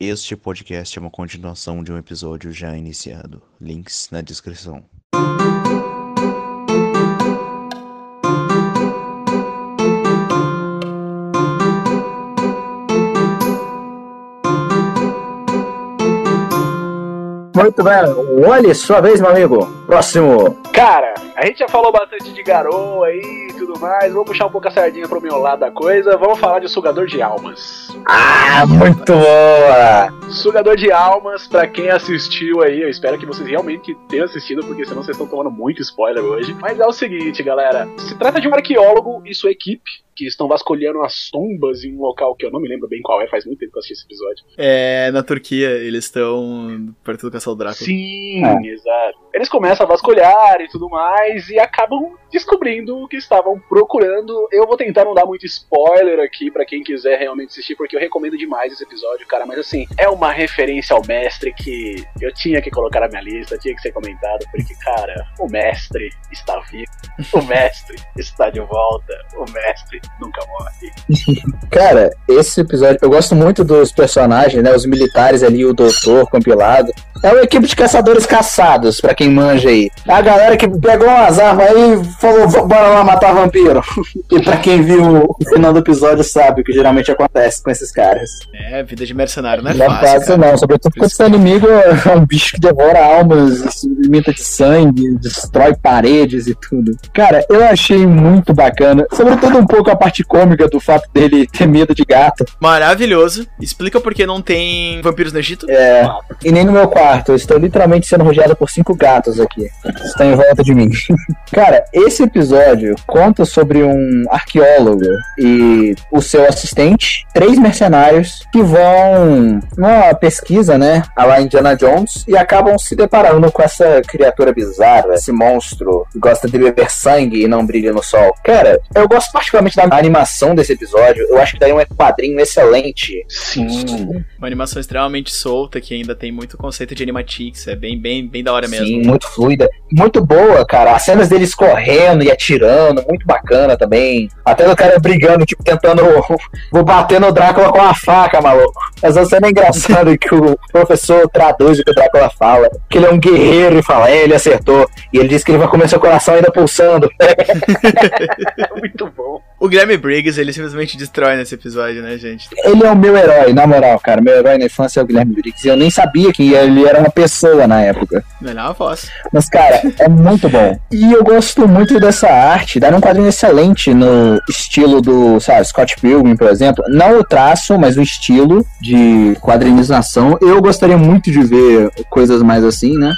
Este podcast é uma continuação de um episódio já iniciado. Links na descrição. Muito bem. Olhe, sua vez, meu amigo. Próximo. Cara, a gente já falou bastante de garoa aí tudo mais. Vou puxar um pouco a sardinha pro meu lado da coisa. Vamos falar de sugador de almas. Ah, muito boa. Sugador de almas, pra quem assistiu aí, eu espero que vocês realmente tenham assistido, porque senão vocês estão tomando muito spoiler hoje. Mas é o seguinte, galera. Se trata de um arqueólogo e sua equipe que estão vasculhando as tumbas em um local que eu não me lembro bem qual é, faz muito tempo que eu assisti esse episódio. É, na Turquia, eles estão perto do Castelo Drácula. Sim, é. exato. Eles começam a vasculhar e tudo mais e acabam descobrindo o que estavam procurando. Eu vou tentar não dar muito spoiler aqui para quem quiser realmente assistir, porque eu recomendo demais esse episódio, cara. Mas assim, é uma referência ao mestre que eu tinha que colocar na minha lista, tinha que ser comentado, porque, cara, o mestre está vivo, o mestre está de volta, o mestre nunca morre. Cara, esse episódio, eu gosto muito dos personagens, né? Os militares ali, o doutor compilado. É uma equipe de caçadores caçados, para quem manja aí. A galera que pegou umas armas aí e falou, bora lá matar vampiro. e pra quem viu o final do episódio sabe o que geralmente acontece com esses caras. É, vida de mercenário não é não fácil. Não é fácil não, sobretudo quando seu inimigo é um bicho que devora almas, se alimenta de sangue, destrói paredes e tudo. Cara, eu achei muito bacana, sobretudo um pouco a parte cômica do fato dele ter medo de gato. Maravilhoso. Explica por que não tem vampiros no Egito? É, e nem no meu quarto. Eu estou literalmente sendo rodeado por cinco gatos aqui. Estão em volta de mim. Cara, esse episódio conta sobre um arqueólogo e o seu assistente, três mercenários que vão numa pesquisa, né, a lá Indiana Jones, e acabam se deparando com essa criatura bizarra, esse monstro que gosta de beber sangue e não brilha no sol. Cara, eu gosto particularmente da animação desse episódio. Eu acho que daí é um quadrinho excelente. Sim. Uma animação extremamente solta que ainda tem muito conceito de animatics, é bem, bem, bem da hora mesmo. Sim, muito fluida. Muito boa, cara. As cenas deles correndo e atirando, muito bacana também. Até o cara brigando, tipo, tentando. Vou bater no Drácula com a faca, maluco. Essa cena é engraçada que o professor traduz o que o Drácula fala. Que ele é um guerreiro e fala, é, ele acertou. E ele diz que ele vai comer seu coração ainda pulsando. muito bom. O Guilherme Briggs, ele simplesmente destrói nesse episódio, né, gente? Ele é o meu herói, na moral, cara. Meu herói na infância é o Guilherme Briggs. E eu nem sabia que ele era uma pessoa na época. Melhor voz. Mas, cara, é muito bom. E eu gosto muito dessa arte. Dá um quadrinho excelente no estilo do, sabe, Scott Pilgrim, por exemplo. Não o traço, mas o estilo de quadrinização. Eu gostaria muito de ver coisas mais assim, né?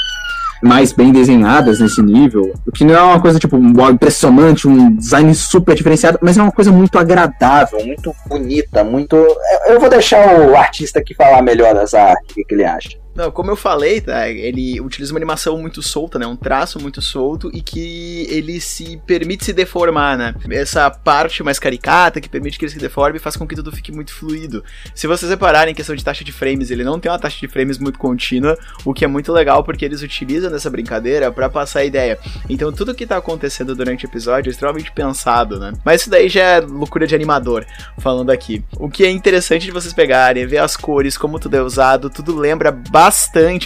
mais bem desenhadas nesse nível. O que não é uma coisa, tipo, impressionante, um design super diferenciado, mas é uma coisa muito agradável, muito bonita, muito. Eu vou deixar o artista aqui falar melhor dessa arte, o que ele acha. Não, como eu falei, tá, ele utiliza uma animação muito solta, né? Um traço muito solto e que ele se permite se deformar, né? Essa parte mais caricata que permite que ele se deforme faz com que tudo fique muito fluido. Se vocês repararem em questão de taxa de frames, ele não tem uma taxa de frames muito contínua, o que é muito legal porque eles utilizam essa brincadeira para passar a ideia. Então tudo que tá acontecendo durante o episódio é extremamente pensado, né? Mas isso daí já é loucura de animador, falando aqui. O que é interessante de vocês pegarem, ver as cores, como tudo é usado, tudo lembra bastante,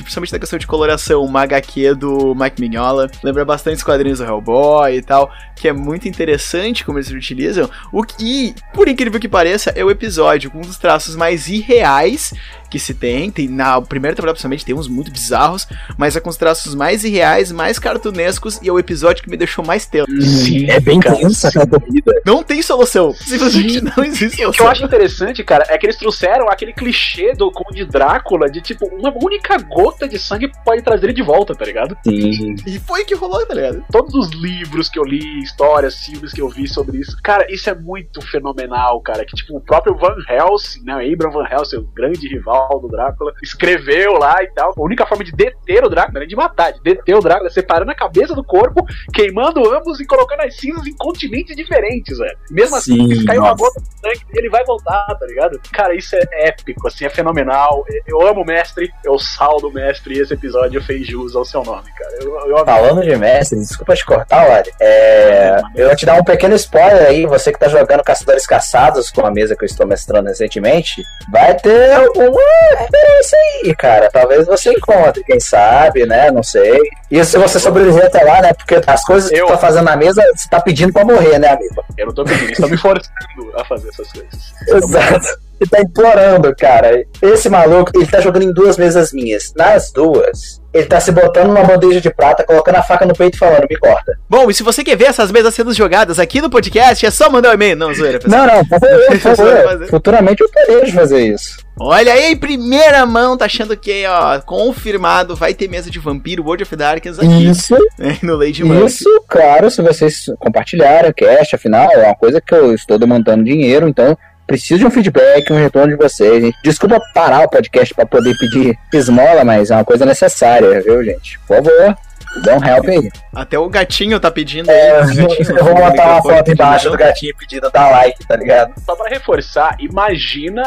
principalmente da questão de coloração, uma HQ do Mike Mignola, lembra bastante os quadrinhos do Hellboy e tal, que é muito interessante como eles utilizam. O que, por incrível que pareça, é o episódio com um dos traços mais irreais que se tem. tem na primeira temporada, principalmente, tem uns muito bizarros, mas é com os traços mais irreais, mais cartunescos e é o episódio que me deixou mais tempo. Sim, é bem tensa a corrida. Não tem solução. Simplesmente não existe solução. O que eu acho interessante, cara, é que eles trouxeram aquele clichê do Conde Drácula de tipo, uma única gota de sangue pode trazer ele de volta, tá ligado? Sim. E foi que rolou, tá ligado? Todos os livros que eu li, histórias, filmes que eu vi sobre isso, cara, isso é muito fenomenal, cara. Que tipo, o próprio Van Helsing, né? Abraham Van Helsing, o grande rival do Drácula, escreveu lá e tal. A única forma de deter o Drácula, é de matar, de deter o Drácula, separando a cabeça do corpo, queimando ambos e colocando as cinzas em continentes diferentes, velho. Mesmo assim, Sim, se cair uma gota de sangue, ele vai voltar, tá ligado? Cara, isso é épico, assim, é fenomenal. Eu amo o mestre, eu o sal do mestre e esse episódio fez jus ao seu nome, cara. Eu, eu Falando de mestre, desculpa te cortar, Lari. É, eu vou te dar um pequeno spoiler aí, você que tá jogando Caçadores Caçados com a mesa que eu estou mestrando recentemente, vai ter alguma referência aí, cara. Talvez você encontre, quem sabe, né? Não sei. E se você sobreviver até lá, né? Porque as coisas Eu- que você tá fazendo na mesa, você tá pedindo pra morrer, né, amigo? Eu não tô pedindo, estão me forçando a fazer essas coisas. Exato. Ele tá implorando, cara. Esse maluco, ele tá jogando em duas mesas minhas. Nas duas, ele tá se botando numa bandeja de prata, colocando a faca no peito e falando, me corta. Bom, e se você quer ver essas mesas sendo jogadas aqui no podcast, é só mandar um e-mail. Não, zoeira, pessoal. Não, não, por favor, por. Futuramente eu terei de fazer isso. Olha aí, em primeira mão, tá achando que, ó, confirmado, vai ter mesa de vampiro World of Darkness aqui Isso, né, no Lady Murphy. isso, claro, se vocês compartilharem o cast, afinal, é uma coisa que eu estou demandando dinheiro, então preciso de um feedback, um retorno de vocês. Desculpa parar o podcast pra poder pedir esmola, mas é uma coisa necessária, viu, gente? Por favor, dá um help aí. Até o gatinho tá pedindo É, aí. eu, o gatinho eu vou botar uma foto embaixo do gatinho pedindo dar like, tá ligado? Só pra reforçar, imagina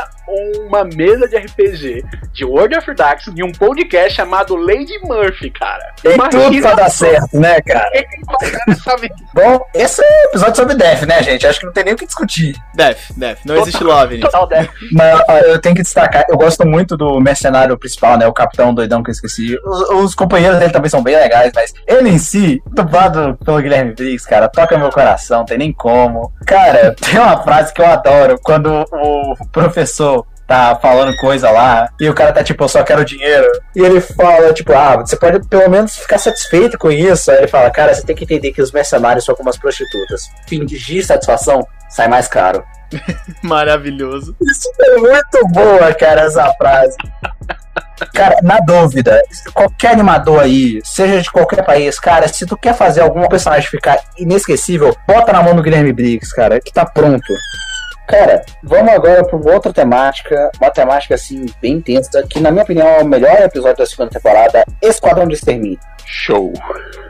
uma mesa de RPG de World of Darkness em um podcast chamado Lady Murphy, cara. Tem tudo pra dar certo, né, cara? Bom, esse é um episódio sobre Death, né, gente? Acho que não tem nem o que discutir. Def, Def, não existe love. Total Death. Mas ó, eu tenho que destacar, eu gosto muito do mercenário principal, né? O capitão doidão que eu esqueci. Os, os companheiros dele também são bem legais, mas ele em si, dublado pelo Guilherme Briggs, cara, toca meu coração, tem nem como. Cara, tem uma frase que eu adoro quando o professor tá falando coisa lá, e o cara tá tipo, eu só quero dinheiro. E ele fala, tipo, ah, você pode pelo menos ficar satisfeito com isso. Aí ele fala, cara, você tem que entender que os mercenários são como as prostitutas. Fingir satisfação sai mais caro. Maravilhoso. Isso é muito boa, cara, essa frase. Cara, na dúvida, qualquer animador aí, seja de qualquer país, cara, se tu quer fazer algum personagem ficar inesquecível, bota na mão do Guilherme Briggs, cara, que tá pronto. Cara, vamos agora pra uma outra temática, uma temática assim, bem intensa, que na minha opinião é o melhor episódio da segunda temporada, Esquadrão de Extermínio. Show.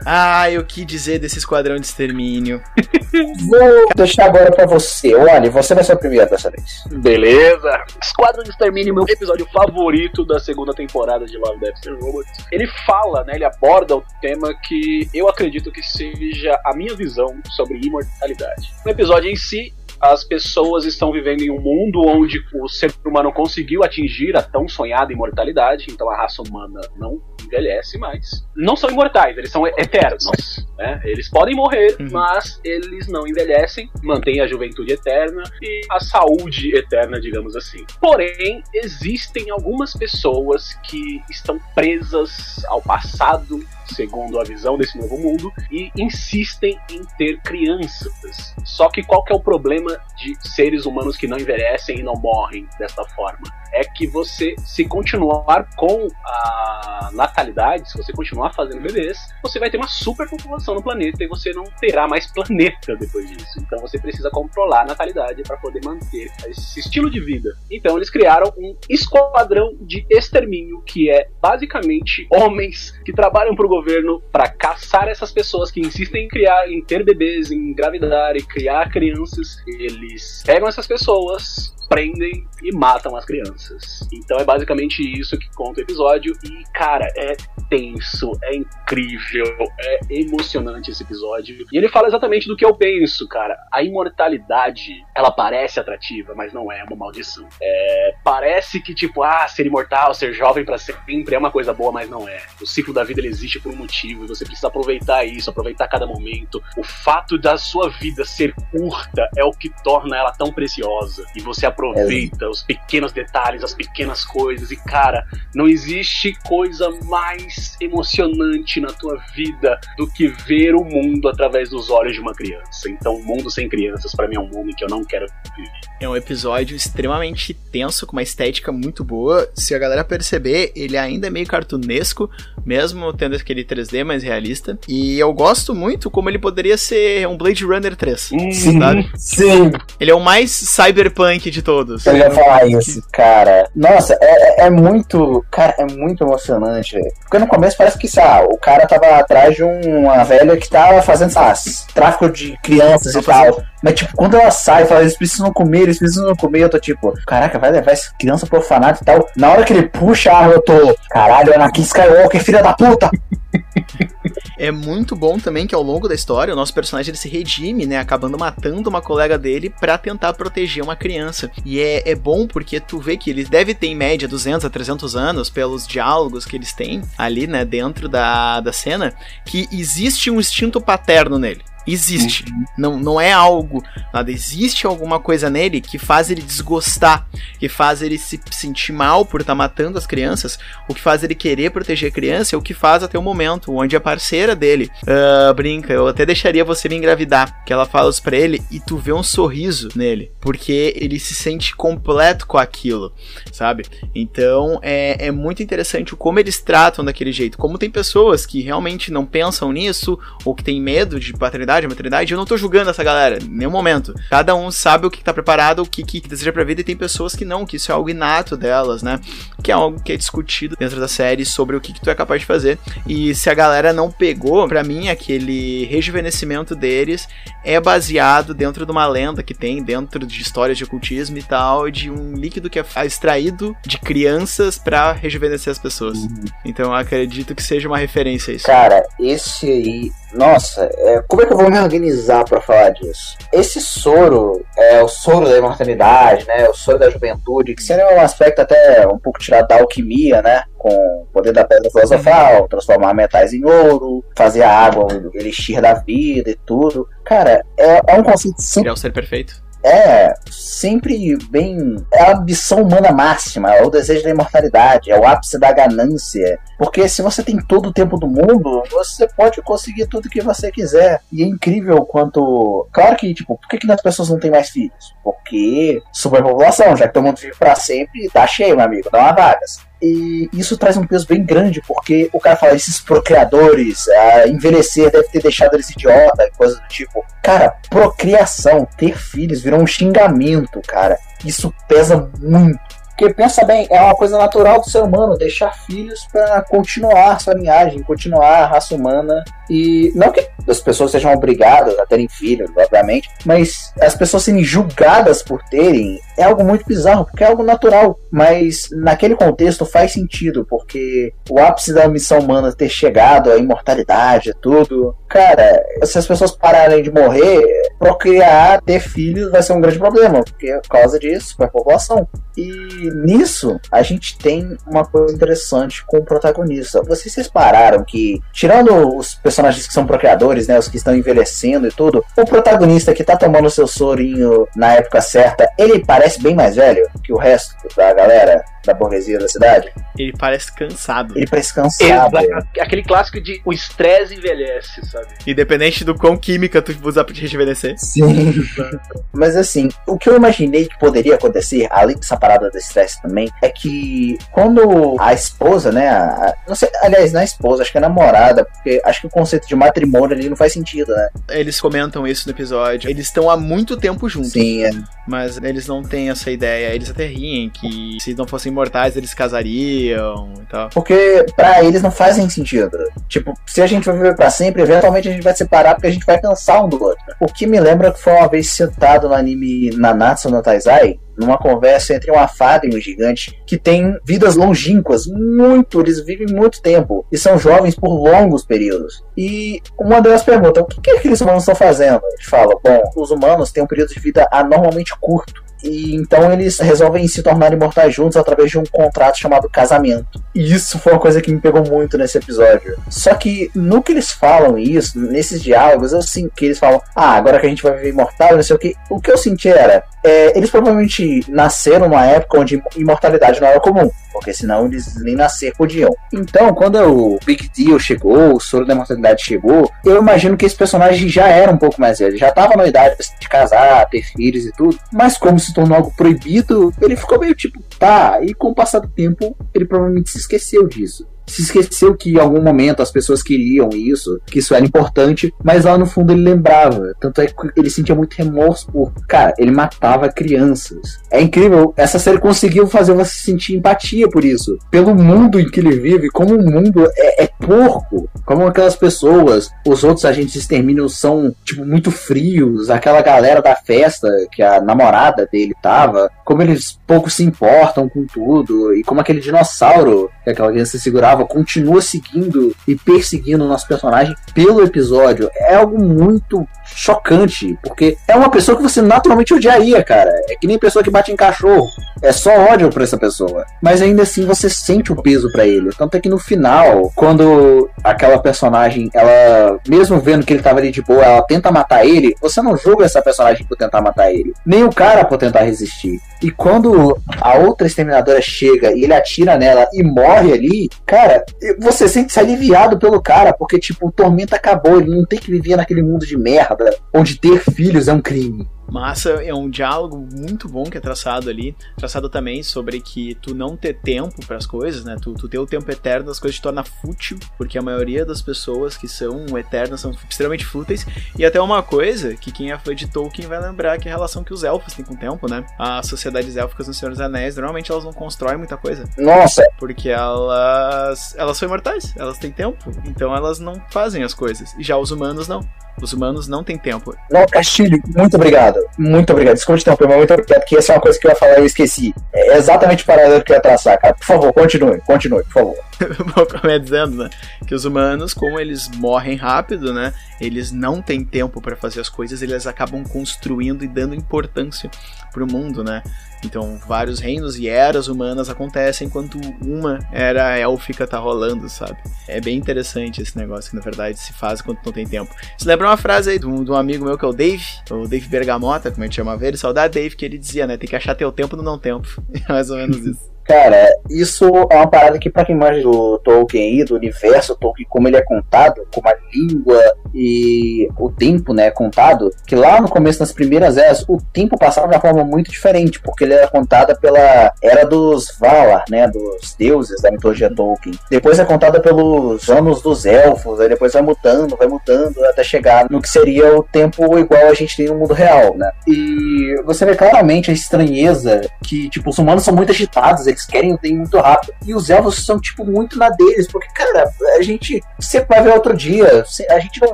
Ah, eu que dizer desse esquadrão de extermínio. Vou deixar agora pra você. Olha, você vai ser o primeiro dessa vez. Beleza. Esquadrão de Extermínio, meu episódio favorito da segunda temporada de Love, Death and Robots. Ele fala, né, ele aborda o tema que eu acredito que seja a minha visão sobre imortalidade. No episódio em si, as pessoas estão vivendo em um mundo onde o ser humano conseguiu atingir a tão sonhada imortalidade, então a raça humana não envelhece mais. Não são imortais, eles são eternos. Né? Eles podem morrer, Uhum. mas eles não envelhecem, mantêm a juventude eterna e a saúde eterna, digamos assim. Porém, existem algumas pessoas que estão presas ao passado, segundo a visão desse novo mundo, e insistem em ter crianças. Só que qual que é o problema de seres humanos que não envelhecem e não morrem desta forma? É que você, se continuar com a natalidade, se você continuar fazendo bebês, você vai ter uma superpopulação no planeta e você não terá mais planeta depois disso. Então você precisa controlar a natalidade para poder manter esse estilo de vida. Então eles criaram um esquadrão de extermínio que é basicamente homens que trabalham para o governo para caçar essas pessoas que insistem em criar, em ter bebês, em engravidar e criar crianças. Eles pegam essas pessoas, prendem e matam as crianças. Então é basicamente isso que conta o episódio. E, cara, é tenso, é incrível, é emocionante esse episódio. E ele fala exatamente do que eu penso, cara. A imortalidade, ela parece atrativa, mas não é uma maldição. É, parece que, tipo, ah, ser imortal, ser jovem pra sempre é uma coisa boa, mas não é. O ciclo da vida ele existe por um motivo e você precisa aproveitar isso, aproveitar cada momento. O fato da sua vida ser curta é o que torna ela tão preciosa. E você aproveita os pequenos detalhes, as pequenas coisas. E, cara, não existe coisa mais emocionante na tua vida do que ver o mundo através dos olhos de uma criança. Então, um mundo sem crianças, pra mim, é um mundo em que eu não quero viver. É um episódio extremamente tenso, com uma estética muito boa. Se a galera perceber, ele ainda é meio cartunesco, mesmo tendo aquele 3D mais realista. E eu gosto muito como ele poderia ser um Blade Runner 3. Hum, Sabe? Sim. Ele é o mais cyberpunk de todos. Eu ia falar isso, cara. Nossa, é, é- é muito. Cara, é muito emocionante, velho. Porque no começo parece que, sabe, o cara tava atrás de uma velha que tava fazendo, sabe, tráfico de crianças e tal. Mas, tipo, quando ela sai e fala, eles precisam comer, eles precisam comer, eu tô tipo, caraca, vai levar essa criança pro orfanato e tal. Na hora que ele puxa a arma, eu tô, caralho, Anakin Skywalker, filha da puta! É muito bom também que ao longo da história o nosso personagem ele se redime, né? Acabando matando uma colega dele pra tentar proteger uma criança. E é, é bom porque tu vê que eles devem ter em média 200 a 300 anos, pelos diálogos que eles têm ali, né? Dentro da, da cena, que existe um instinto paterno nele. Existe. Não, não é algo. Nada. Existe alguma coisa nele que faz ele desgostar, que faz ele se sentir mal por estar matando as crianças, o que faz ele querer proteger a criança, é o que faz até o momento, onde a parceira dele ah, brinca. Eu até deixaria você me engravidar. Que ela fala isso pra ele e tu vê um sorriso nele, porque ele se sente completo com aquilo, sabe? Então é, é muito interessante o como eles tratam daquele jeito. Como tem pessoas que realmente não pensam nisso, ou que têm medo de paternidade, maternidade, eu não tô julgando essa galera, em nenhum momento. Cada um sabe o que tá preparado, o que, que deseja pra vida, e tem pessoas que não, que isso é algo inato delas, né? Que é algo que é discutido dentro da série sobre o que, que tu é capaz de fazer. E se a galera não pegou, pra mim, aquele rejuvenescimento deles é baseado dentro de uma lenda que tem, dentro de histórias de ocultismo e tal, de um líquido que é extraído de crianças pra rejuvenescer as pessoas. Então eu acredito que seja uma referência a isso. Cara, esse aí. Nossa, é, como é que eu vou me organizar pra falar disso? Esse soro é o soro da imortalidade, né? O soro da juventude, que seria um aspecto até um pouco tirado da alquimia, né? Com o poder da pedra filosofal, transformar metais em ouro, fazer a água o elixir da vida e tudo. Cara, é, é um conceito sempre Criar o ser perfeito. É sempre bem. É a ambição humana máxima, é o desejo da imortalidade, é o ápice da ganância. Porque se você tem todo o tempo do mundo, você pode conseguir tudo que você quiser. E é incrível quanto. Claro que, tipo, por que, que as pessoas não têm mais filhos? Porque superpopulação, já que todo mundo vive pra sempre, tá cheio, meu amigo, não há vagas. E isso traz um peso bem grande, porque o cara fala, esses procriadores, ah, envelhecer deve ter deixado eles idiota, coisa do tipo. Cara, procriação, ter filhos virou um xingamento, cara. Isso pesa muito. Porque pensa bem, é uma coisa natural do ser humano deixar filhos para continuar sua linhagem, continuar a raça humana. E não que as pessoas sejam obrigadas a terem filhos, obviamente, mas as pessoas serem julgadas por terem é algo muito bizarro, porque é algo natural. Mas naquele contexto faz sentido, porque o ápice da missão humana ter chegado, a imortalidade, tudo. Cara, se as pessoas pararem de morrer, procriar, ter filhos vai ser um grande problema, porque é por causa disso, superpopulação. E nisso, a gente tem uma coisa interessante com o protagonista. Vocês pararam que, tirando os personagens que são procriadores, né, os que estão envelhecendo e tudo, o protagonista que tá tomando seu sorinho na época certa, ele parece bem mais velho que o resto da galera da burguesia da cidade? Ele parece cansado. Ele parece cansado. Exato. Aquele clássico de o estresse envelhece, sabe? Independente do quão química tu usar pra te rejuvenescer. Sim. Mas assim, o que eu imaginei que poderia acontecer, além dessa parada do estresse também, é que quando a esposa, né? a- não sei, aliás, não é a esposa, acho que é a namorada, porque acho que o conceito de matrimônio ali não faz sentido, né? Eles comentam isso no episódio. Eles estão há muito tempo juntos. Sim, é. Mas eles não têm essa ideia. Eles até riem que se não fossem imortais, eles casariam e tal. Porque pra eles não fazem sentido. Tipo, se a gente vai viver pra sempre, eventualmente a gente vai se separar porque a gente vai cansar um do outro. O que me lembra que foi uma vez citado no anime Nanatsu no Taizai, numa conversa entre uma fada e um gigante que tem vidas longínquas, muito, eles vivem muito tempo e são jovens por longos períodos. E uma delas pergunta: o que, que aqueles humanos estão fazendo? Ele fala: bom, os humanos têm um período de vida anormalmente curto. E então eles resolvem se tornar imortais juntos através de um contrato chamado casamento. E isso foi uma coisa que me pegou muito nesse episódio. Só que no que eles falam isso, nesses diálogos, eu sinto que eles falam, ah, agora que a gente vai viver imortal, não sei o que. O que eu senti era, é, eles provavelmente nasceram numa época onde imortalidade não era comum. Porque senão eles nem nascer podiam. Então, quando o Big Deal chegou, o Soro da Imortalidade chegou, eu imagino que esse personagem já era um pouco mais velho. Já tava na idade de casar, ter filhos e tudo. Mas como se tornou algo proibido, ele ficou meio tipo, tá. E com o passar do tempo, ele provavelmente se esqueceu disso. Se esqueceu que em algum momento as pessoas queriam isso, que isso era importante, mas lá no fundo ele lembrava. Tanto é que ele sentia muito remorso por. Cara, ele matava crianças. É incrível, essa série conseguiu fazer você sentir empatia por isso. Pelo mundo em que ele vive, como o mundo é, é porco. Como aquelas pessoas, os outros agentes de extermínio são, tipo, muito frios. Aquela galera da festa que a namorada dele tava, como eles pouco se importam com tudo. E como aquele dinossauro que aquela criança segurava continua seguindo e perseguindo o nosso personagem pelo episódio. É algo muito chocante, porque é uma pessoa que você naturalmente odiaria, cara. É que nem pessoa que bate em cachorro. É só ódio pra essa pessoa. Mas ainda assim você sente o peso para ele. Tanto é que no final, quando aquela personagem, ela, mesmo vendo que ele tava ali de boa, ela tenta matar ele, você não julga essa personagem por tentar matar ele. Nem o cara por tentar resistir. E quando a outra exterminadora chega e ele atira nela e morre ali, cara, você sente se aliviado pelo cara, porque, tipo, o tormento acabou, ele não tem que viver naquele mundo de merda onde ter filhos é um crime. Massa, é um diálogo muito bom que é traçado ali. Traçado também sobre que tu não ter tempo para as coisas, né? Tu, tu ter o tempo eterno, as coisas te torna fútil, porque a maioria das pessoas que são eternas são extremamente fúteis. E até uma coisa que quem é fã de Tolkien vai lembrar que é a relação que os elfos têm com o tempo, né? As sociedades élficas no Senhor dos Anéis, normalmente elas não constroem muita coisa. Nossa! Porque elas. Elas são imortais, elas têm tempo. Então elas não fazem as coisas. E já os humanos não. Os humanos não têm tempo. Não, Castilho, muito obrigado. Muito obrigado. Desculpa te interromper, mas muito obrigado, porque essa é uma coisa que eu ia falar e eu esqueci. É exatamente o paralelo que eu ia traçar, cara. Por favor, continue, continue, por favor. Bom, como é dizendo, né? Que os humanos, como eles morrem rápido, né? Eles não têm tempo para fazer as coisas, eles acabam construindo e dando importância pro mundo, né? Então, vários reinos e eras humanas acontecem enquanto uma era élfica tá rolando, sabe? É bem interessante esse negócio que, na verdade, se faz quando não tem tempo. Você lembra uma frase aí de um, de um amigo meu que é o Dave, o Dave Bergamota, como a gente chamava ele, saudade Dave, que ele dizia, né? Tem que achar teu tempo no não tempo. É mais ou menos isso. Cara, isso é uma parada que, pra quem manja do Tolkien aí, do universo Tolkien, como ele é contado, como a língua e o tempo, né, é contado, que lá no começo das primeiras eras, o tempo passava de uma forma muito diferente, porque ele era contada pela era dos Valar, né, dos deuses da mitologia Tolkien. Depois é contada pelos anos dos elfos, aí depois vai mudando, vai mudando, até chegar no que seria o tempo igual a gente tem no mundo real, né. E você vê claramente a estranheza que, tipo, os humanos são muito agitados, eles querem o tempo muito rápido. E os elfos são, tipo, muito na deles, porque, cara, a gente sempre vai ver outro dia, a gente não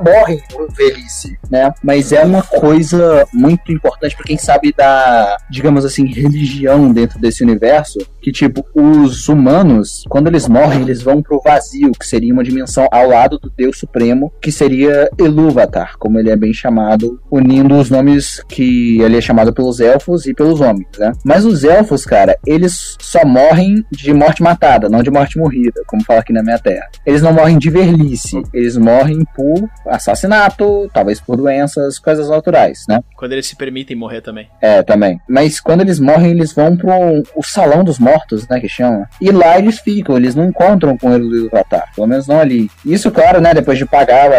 morre por velhice, né? Mas é uma coisa muito importante para quem sabe da, digamos assim, religião dentro desse universo, que, tipo, os humanos, quando eles morrem, eles vão pro vazio, que seria uma dimensão ao lado do Deus Supremo, que seria Elúvatar, como ele é bem chamado, unindo os nomes que ele é chamado pelos elfos e pelos homens, né? Mas os elfos, cara, eles só morrem de morte matada, não de morte morrida, como fala aqui na minha terra. Eles não morrem de velhice, eles morrem por assassinato, talvez por doenças, coisas naturais, né? Quando eles se permitem morrer também. É, também. Mas quando eles morrem, eles vão pro o salão dos mortos, né, que chama. E lá eles ficam, eles não encontram com ele do Avatar, pelo menos não ali. Isso, claro, né, depois de pagar,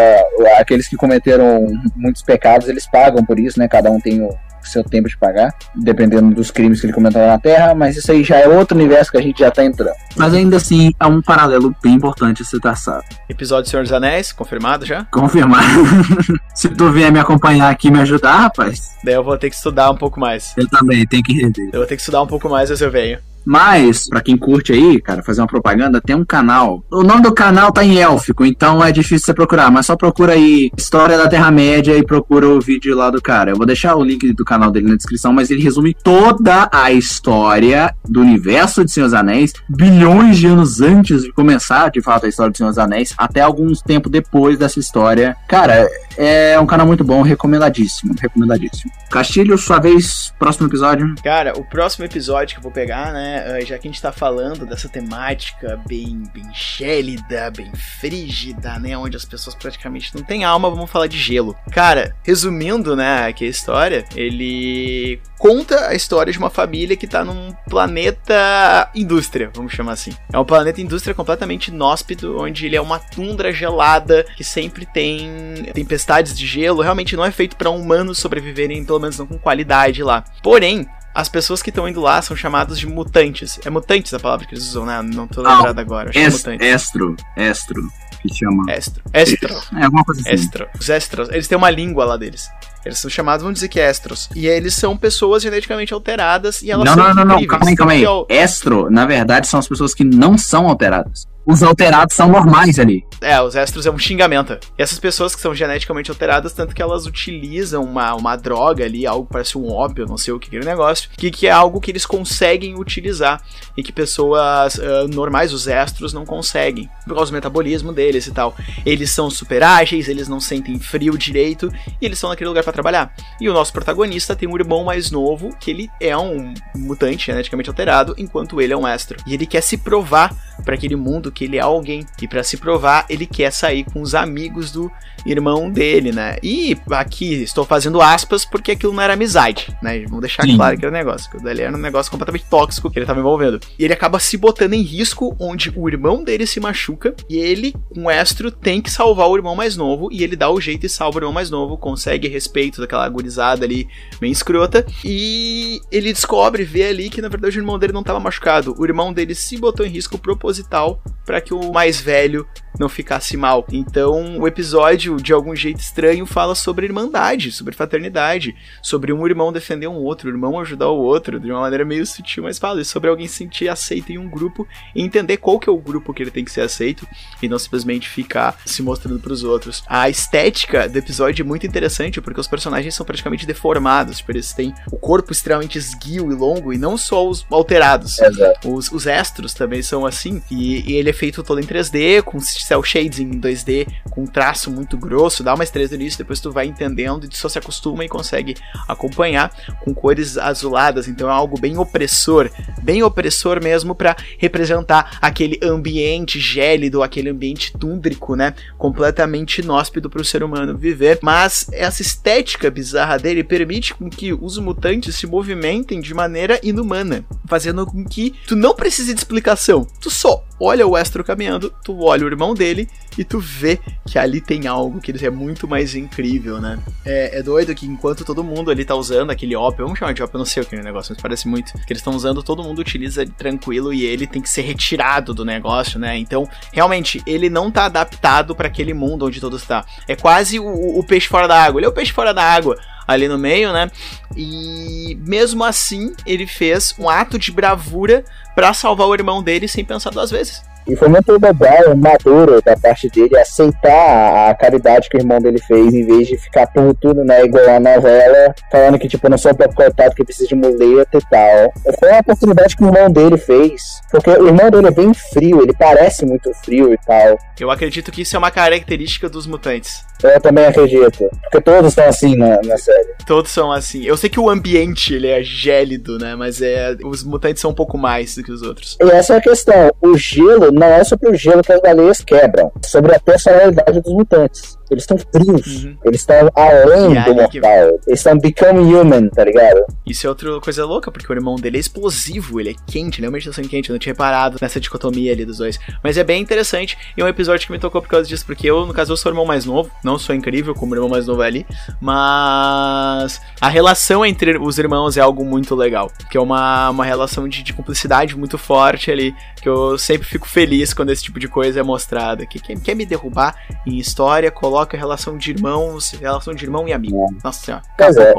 aqueles que cometeram muitos pecados, eles pagam por isso, né, cada um tem o seu tempo de pagar, dependendo dos crimes que ele cometeu na Terra, mas isso aí já é outro universo que a gente já tá entrando. Mas ainda assim, é um paralelo bem importante a ser traçado. Episódio Senhor dos Anéis, confirmado já? Confirmado. Se tu vier me acompanhar aqui e me ajudar, rapaz. Daí eu vou ter que estudar um pouco mais. Eu também, tenho que rever. Eu vou ter que estudar um pouco mais, mas eu venho. Mas, para quem curte aí, cara, fazer uma propaganda, tem um canal. O nome do canal tá em élfico, então é difícil você procurar, mas só procura aí História da Terra-média e procura o vídeo lá do cara. Eu vou deixar o link do canal dele na descrição, mas ele resume toda a história do universo de Senhor dos Anéis, bilhões de anos antes de começar, de fato, a história de Senhor dos Anéis, até alguns tempo depois dessa história. Cara, é um canal muito bom, recomendadíssimo, recomendadíssimo. Castilho, sua vez, próximo episódio. Cara, o próximo episódio que eu vou pegar, né, já que a gente tá falando dessa temática bem, bem gélida, bem frígida, né, onde as pessoas praticamente não têm alma, vamos falar de gelo. Cara, resumindo, né, aqui a história, ele conta a história de uma família que tá num planeta indústria, vamos chamar assim. É um planeta indústria completamente inóspito, onde ele é uma tundra gelada que sempre tem tempestades de gelo. Realmente não é feito para humanos sobreviverem, pelo menos não com qualidade lá. Porém, As pessoas que estão indo lá são chamadas de mutantes. É mutantes a palavra que eles usam, né? Não tô Ah, lembrado agora. Acho que é Est- mutantes. estro, estro, que chama. Estro. Estro. É alguma coisa assim. Estro. Os estros. Eles têm uma língua lá deles. Eles são chamados, vamos dizer que estros. E eles são pessoas geneticamente alteradas e elas Não, são não, não, não, incríveis. calma aí, calma aí. Estro, na verdade, são as pessoas que não são alteradas. Os alterados são normais ali. É, os estros é um xingamento. E essas pessoas que são geneticamente alteradas, tanto que elas utilizam uma, uma droga ali, algo parece um ópio, não sei o que aquele negócio, que, que é algo que eles conseguem utilizar e que pessoas ah, normais, os estros, não conseguem, por causa do metabolismo deles e tal. Eles são super ágeis, eles não sentem frio direito e eles estão naquele lugar pra trabalhar. E o nosso protagonista tem um irmão mais novo, que ele é um mutante geneticamente alterado, enquanto ele é um estro. E ele quer se provar pra aquele mundo que ele é alguém. E pra se provar, ele quer sair com os amigos do irmão dele, né? E aqui estou fazendo aspas porque aquilo não era amizade, né? Vamos deixar Sim. claro que era um negócio. Que o dele era um negócio completamente tóxico que ele tava envolvendo. E ele acaba se botando em risco, onde o irmão dele se machuca e ele, um estro, tem que salvar o irmão mais novo. E ele dá o jeito e salva o irmão mais novo, consegue respeito daquela agorizada ali, bem escrota. E ele descobre, vê ali que na verdade o irmão dele não tava machucado. O irmão dele se botou em risco proposital para que o mais velho não ficasse mal. Então, o episódio, de algum jeito estranho, fala sobre irmandade, sobre fraternidade, sobre um irmão defender um outro, o irmão ajudar o outro, de uma maneira meio sutil, mas fala sobre alguém se sentir aceito em um grupo e entender qual que é o grupo que ele tem que ser aceito e não simplesmente ficar se mostrando pros outros. A estética do episódio é muito interessante porque os personagens são praticamente deformados, tipo, eles têm o corpo extremamente esguio e longo e não só os alterados. Exato. Os, os estros também são assim. E, e ele é feito todo em 3D, com cel shading em 2D, com um traço muito grosso, dá uma estrela no início, depois tu vai entendendo e só se acostuma e consegue acompanhar com cores azuladas. Então é algo bem opressor, bem opressor mesmo pra representar aquele ambiente gélido, aquele ambiente túndrico, né? Completamente inóspito pro ser humano viver. Mas essa estética bizarra dele permite com que os mutantes se movimentem de maneira inumana, fazendo com que tu não precise de explicação. Tu só olha o Astro caminhando, tu olha o irmão dele e tu vê que ali tem algo que é muito mais incrível, né? É, é doido que enquanto todo mundo ali tá usando aquele ópio, vamos chamar de ópio, eu não sei o que é o negócio, mas parece muito que eles estão usando, todo mundo utiliza ele tranquilo e ele tem que ser retirado do negócio, né? Então, realmente, ele não tá adaptado para aquele mundo onde todos tá. É quase o, o peixe fora da água. Ele é o peixe fora da água ali no meio, né? E mesmo assim, ele fez um ato de bravura pra salvar o irmão dele sem pensar duas vezes. E foi muito legal, maduro da parte dele, aceitar a caridade que o irmão dele fez, em vez de ficar puto, né, igual a novela, falando que, tipo, não sou pobre coitado que precisa de muleta e tal. Foi uma oportunidade que o irmão dele fez, porque o irmão dele é bem frio, ele parece muito frio e tal. Eu acredito que isso é uma característica dos mutantes. Eu também acredito, porque todos estão assim na, na série. Todos são assim. Eu sei que o ambiente ele é gélido, né? Mas é os mutantes são um pouco mais do que os outros. E essa é a questão, o gelo não é sobre o gelo que as baleias quebram, é sobre a personalidade dos mutantes. Eles estão frios, Uhum. eles estão além do aí que- mortal, eles estão become human, tá ligado? Isso é outra coisa louca, porque o irmão dele é explosivo, ele é quente, ele é uma meditação quente. Eu não tinha reparado nessa dicotomia ali dos dois. Mas é bem interessante e é um episódio que me tocou por causa disso, porque eu, no caso, eu sou o irmão mais novo, não sou incrível como o irmão mais novo é ali, mas a relação entre os irmãos é algo muito legal, que é uma, uma relação de, de cumplicidade muito forte ali, que eu sempre fico feliz quando esse tipo de coisa é mostrada. Que quem quer me derrubar em história, coloca a relação de irmãos, relação de irmão e amigo. Nossa senhora. Pois é,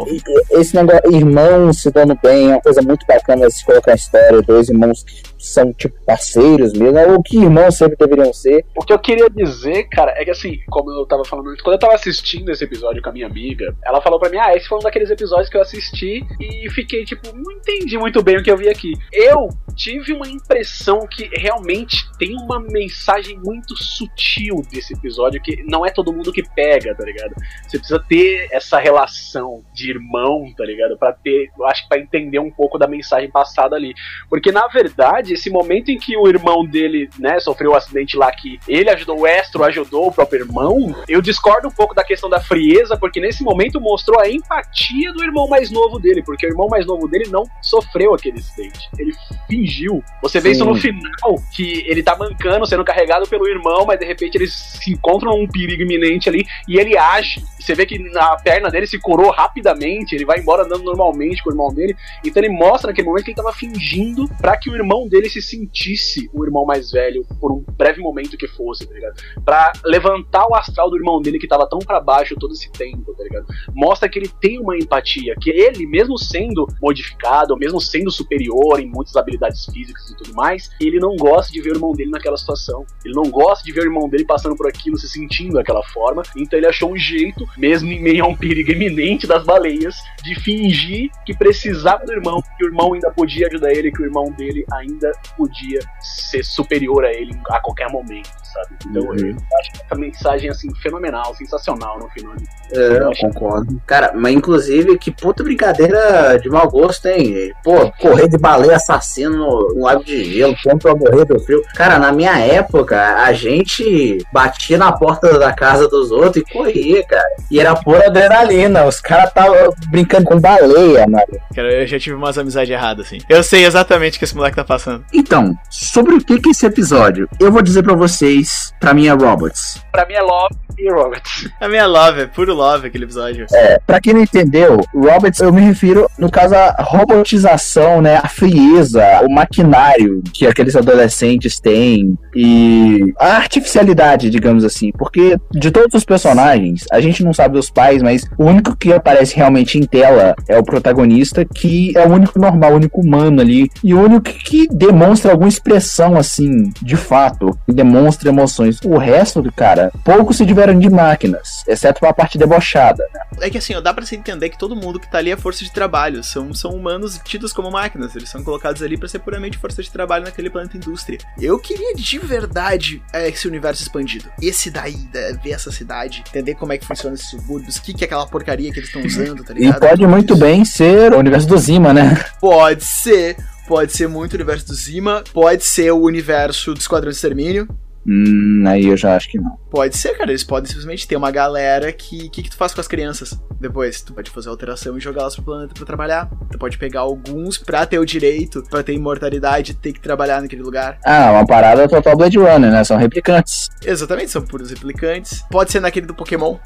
esse negócio, irmãos se dando bem, é uma coisa muito bacana se colocar a história, dois irmãos que são tipo parceiros mesmo, ou que irmãos sempre deveriam ser. O que eu queria dizer, cara, é que assim, como eu tava falando antes, quando eu tava assistindo esse episódio com a minha amiga, ela falou pra mim, ah, esse foi um daqueles episódios que eu assisti e fiquei, tipo, não entendi muito bem o que eu vi aqui. Eu tive uma impressão que realmente tem uma mensagem muito sutil desse episódio que não é todo mundo que pega, tá ligado? Você precisa ter essa relação de irmão, tá ligado? Pra ter, eu acho que pra entender um pouco da mensagem passada ali. Porque na verdade, esse momento em que o irmão dele, né, sofreu o um acidente lá que ele ajudou o Estro, ajudou o próprio irmão, eu discordo um pouco da questão da frieza, porque nesse momento mostrou a empatia do irmão mais novo dele, porque o irmão mais novo dele não sofreu aquele acidente. Ele fingiu. Você vê Sim. isso no final, que ele tá mancando, sendo carregado pelo irmão, mas de repente eles se encontram num perigo iminente diferente ali e ele age. Você vê que a perna dele se corou rapidamente, ele vai embora andando normalmente com o irmão dele. Então ele mostra naquele momento que ele tava fingindo para que o irmão dele se sentisse o irmão mais velho por um breve momento que fosse, tá ligado? Pra levantar o astral do irmão dele que tava tão para baixo todo esse tempo, tá ligado? Mostra que ele tem uma empatia, que ele, mesmo sendo modificado, mesmo sendo superior em muitas habilidades físicas e tudo mais, ele não gosta de ver o irmão dele naquela situação. Ele não gosta de ver o irmão dele passando por aquilo, se sentindo daquela forma. Então ele achou um jeito, mesmo em meio a um perigo iminente das baleias, de fingir que precisava do irmão, que o irmão ainda podia ajudar ele, que o irmão dele ainda podia ser superior a ele a qualquer momento, sabe? Então Uhum. eu acho que essa mensagem assim fenomenal, sensacional no final. É, eu concordo. Cara, mas inclusive, que puta brincadeira de mau gosto, hein? Pô, correr de baleia assassino no, no lago de gelo, como pra morrer do frio. Cara, na minha época, a gente batia na porta da casa dos outros e corria, cara. E era pura adrenalina. Os caras estavam brincando com baleia, mano. Cara, eu já tive umas amizades erradas, assim. Eu sei exatamente o que esse moleque tá passando. Então, sobre o que que é esse episódio? Eu vou dizer pra vocês, pra mim é Robots. Pra mim é Love e Roberts. A minha love, é puro love aquele episódio. É, pra quem não entendeu, Roberts, eu me refiro, no caso, à robotização, né? A frieza, o maquinário que aqueles adolescentes têm e a artificialidade, digamos assim. Porque de todos os personagens, a gente não sabe dos pais, mas o único que aparece realmente em tela é o protagonista, que é o único normal, o único humano ali. E o único que demonstra alguma expressão, assim, de fato, que demonstra emoções. O resto, cara, poucos se tiveram de máquinas, exceto a parte debochada. É que assim, ó, dá pra se entender que todo mundo que tá ali é força de trabalho. São, são humanos tidos como máquinas. Eles são colocados ali pra ser puramente força de trabalho naquele planeta indústria. Eu queria de verdade é, esse universo expandido. Esse daí, né, ver essa cidade, entender como é que funciona esses subúrbios, o que, que é aquela porcaria que eles estão usando, tá E ligado? pode muito bem ser o universo do Zima, né? Pode ser. Pode ser muito o universo do Zima, pode ser o universo do Esquadrão de Extermínio. Hum, aí eu já acho que não. Pode ser, cara. Eles podem simplesmente ter uma galera que. O que, que tu faz com as crianças depois? Tu pode fazer alteração e jogá-las pro planeta pra trabalhar. Tu pode pegar alguns pra ter o direito, pra ter imortalidade, ter que trabalhar naquele lugar. Ah, uma parada total Blade Runner, né? São replicantes. Exatamente, são puros replicantes. Pode ser naquele do Pokémon.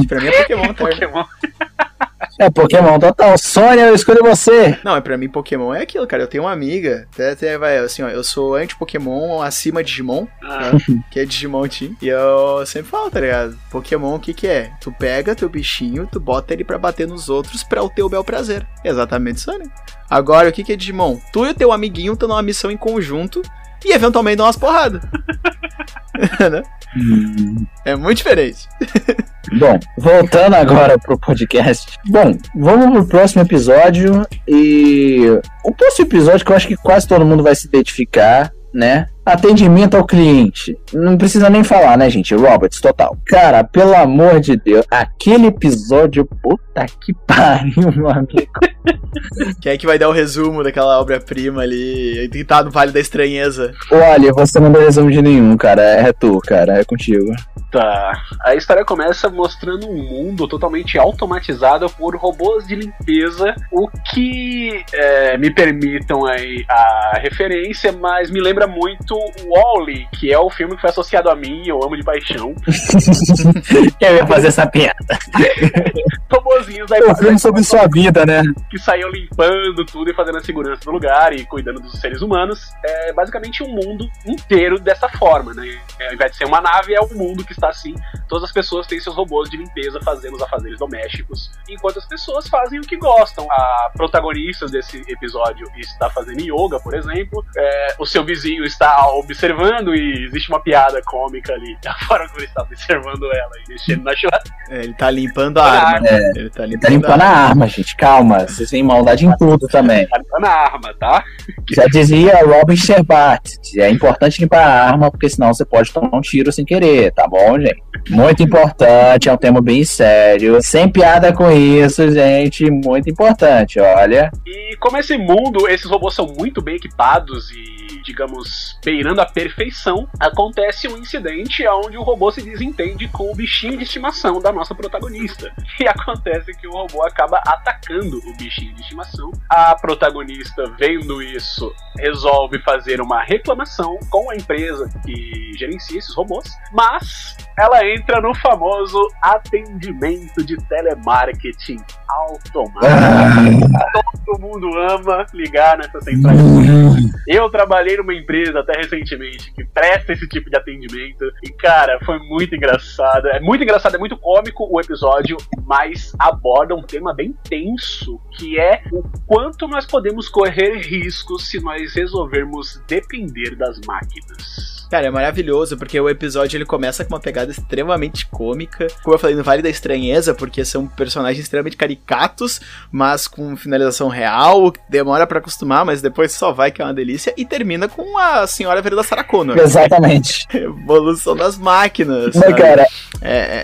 que pra mim é Pokémon, tá? Pokémon. É Pokémon total. Sônia, eu escolho você. Não, é pra mim Pokémon é aquilo, cara. Eu tenho uma amiga, até, até vai, assim, ó, eu sou anti-Pokémon acima Digimon, Ah, tá? que é Digimon Team. E eu sempre falo, tá ligado? Pokémon, o que que é? Tu pega teu bichinho, tu bota ele pra bater nos outros pra o teu bel prazer. Exatamente né? Agora, o que que é Digimon? Tu e o teu amiguinho estão numa missão em conjunto e eventualmente dão umas porradas. Né? é muito diferente. Bom, voltando agora pro podcast. Bom, vamos pro próximo episódio. E o próximo episódio que eu acho que quase todo mundo vai se identificar, né? Atendimento ao cliente. Não precisa nem falar, né, gente? Roberts, total. Cara, pelo amor de Deus, aquele episódio, puta que pariu, meu amigo. Quem é que vai dar o resumo daquela obra-prima ali? Que tá no Vale da Estranheza. Olha, você não deu resumo de nenhum, cara. É tu, cara. É contigo. Tá. A história começa mostrando um mundo totalmente automatizado por robôs de limpeza, o que é, me permitam aí a referência, mas me lembra muito Wall-E, que é o filme que foi associado a mim e eu amo de paixão. Eu ia fazer essa piada. Robozinhos da É um filme sobre sua vida, né? Que saíam limpando tudo e fazendo a segurança do lugar e cuidando dos seres humanos. É basicamente um mundo inteiro dessa forma, né? É, ao invés de ser uma nave, é o mundo que está assim. Todas as pessoas têm seus robôs de limpeza fazendo os afazeres domésticos, enquanto as pessoas fazem o que gostam. A protagonista desse episódio está fazendo yoga, por exemplo. É, o seu vizinho está observando e existe uma piada cômica ali. A forma como ele está observando ela e mexendo na churrasqueira. É, ele tá limpando a arma. Ele tá Ele limpando, tá limpando a arma, gente. Calma. Vocês têm maldade em tudo também. Tá limpando a arma, tá? Já dizia Robin Sherbat. É importante limpar a arma, porque senão você pode tomar um tiro sem querer, tá bom, gente? Muito importante, é um tema bem sério. Sem piada com isso, gente. Muito importante, olha. E como esse mundo, esses robôs são muito bem equipados e digamos, beirando a perfeição, acontece um incidente onde o robô se desentende com o bichinho de estimação da nossa protagonista. E acontece que o robô acaba atacando o bichinho de estimação. A protagonista, vendo isso, resolve fazer uma reclamação com a empresa que gerencia esses robôs, mas ela entra no famoso atendimento de telemarketing automático. Todo mundo ama ligar nessa central. Eu trabalhei numa empresa até recentemente que presta esse tipo de atendimento e cara, foi muito engraçado. É muito engraçado, é muito cômico o episódio, mas aborda um tema bem tenso, que é o quanto nós podemos correr riscos se nós resolvermos depender das máquinas. Cara, é maravilhoso, porque o episódio ele começa com uma pegada extremamente cômica. Como eu falei, no Vale da Estranheza, porque são personagens extremamente caricatos, mas com finalização real, demora para acostumar, mas depois só vai que é uma delícia. E termina com a senhora Vereda Sarah Connor. Exatamente. Evolução das máquinas. Mas, sabe? cara, É, é.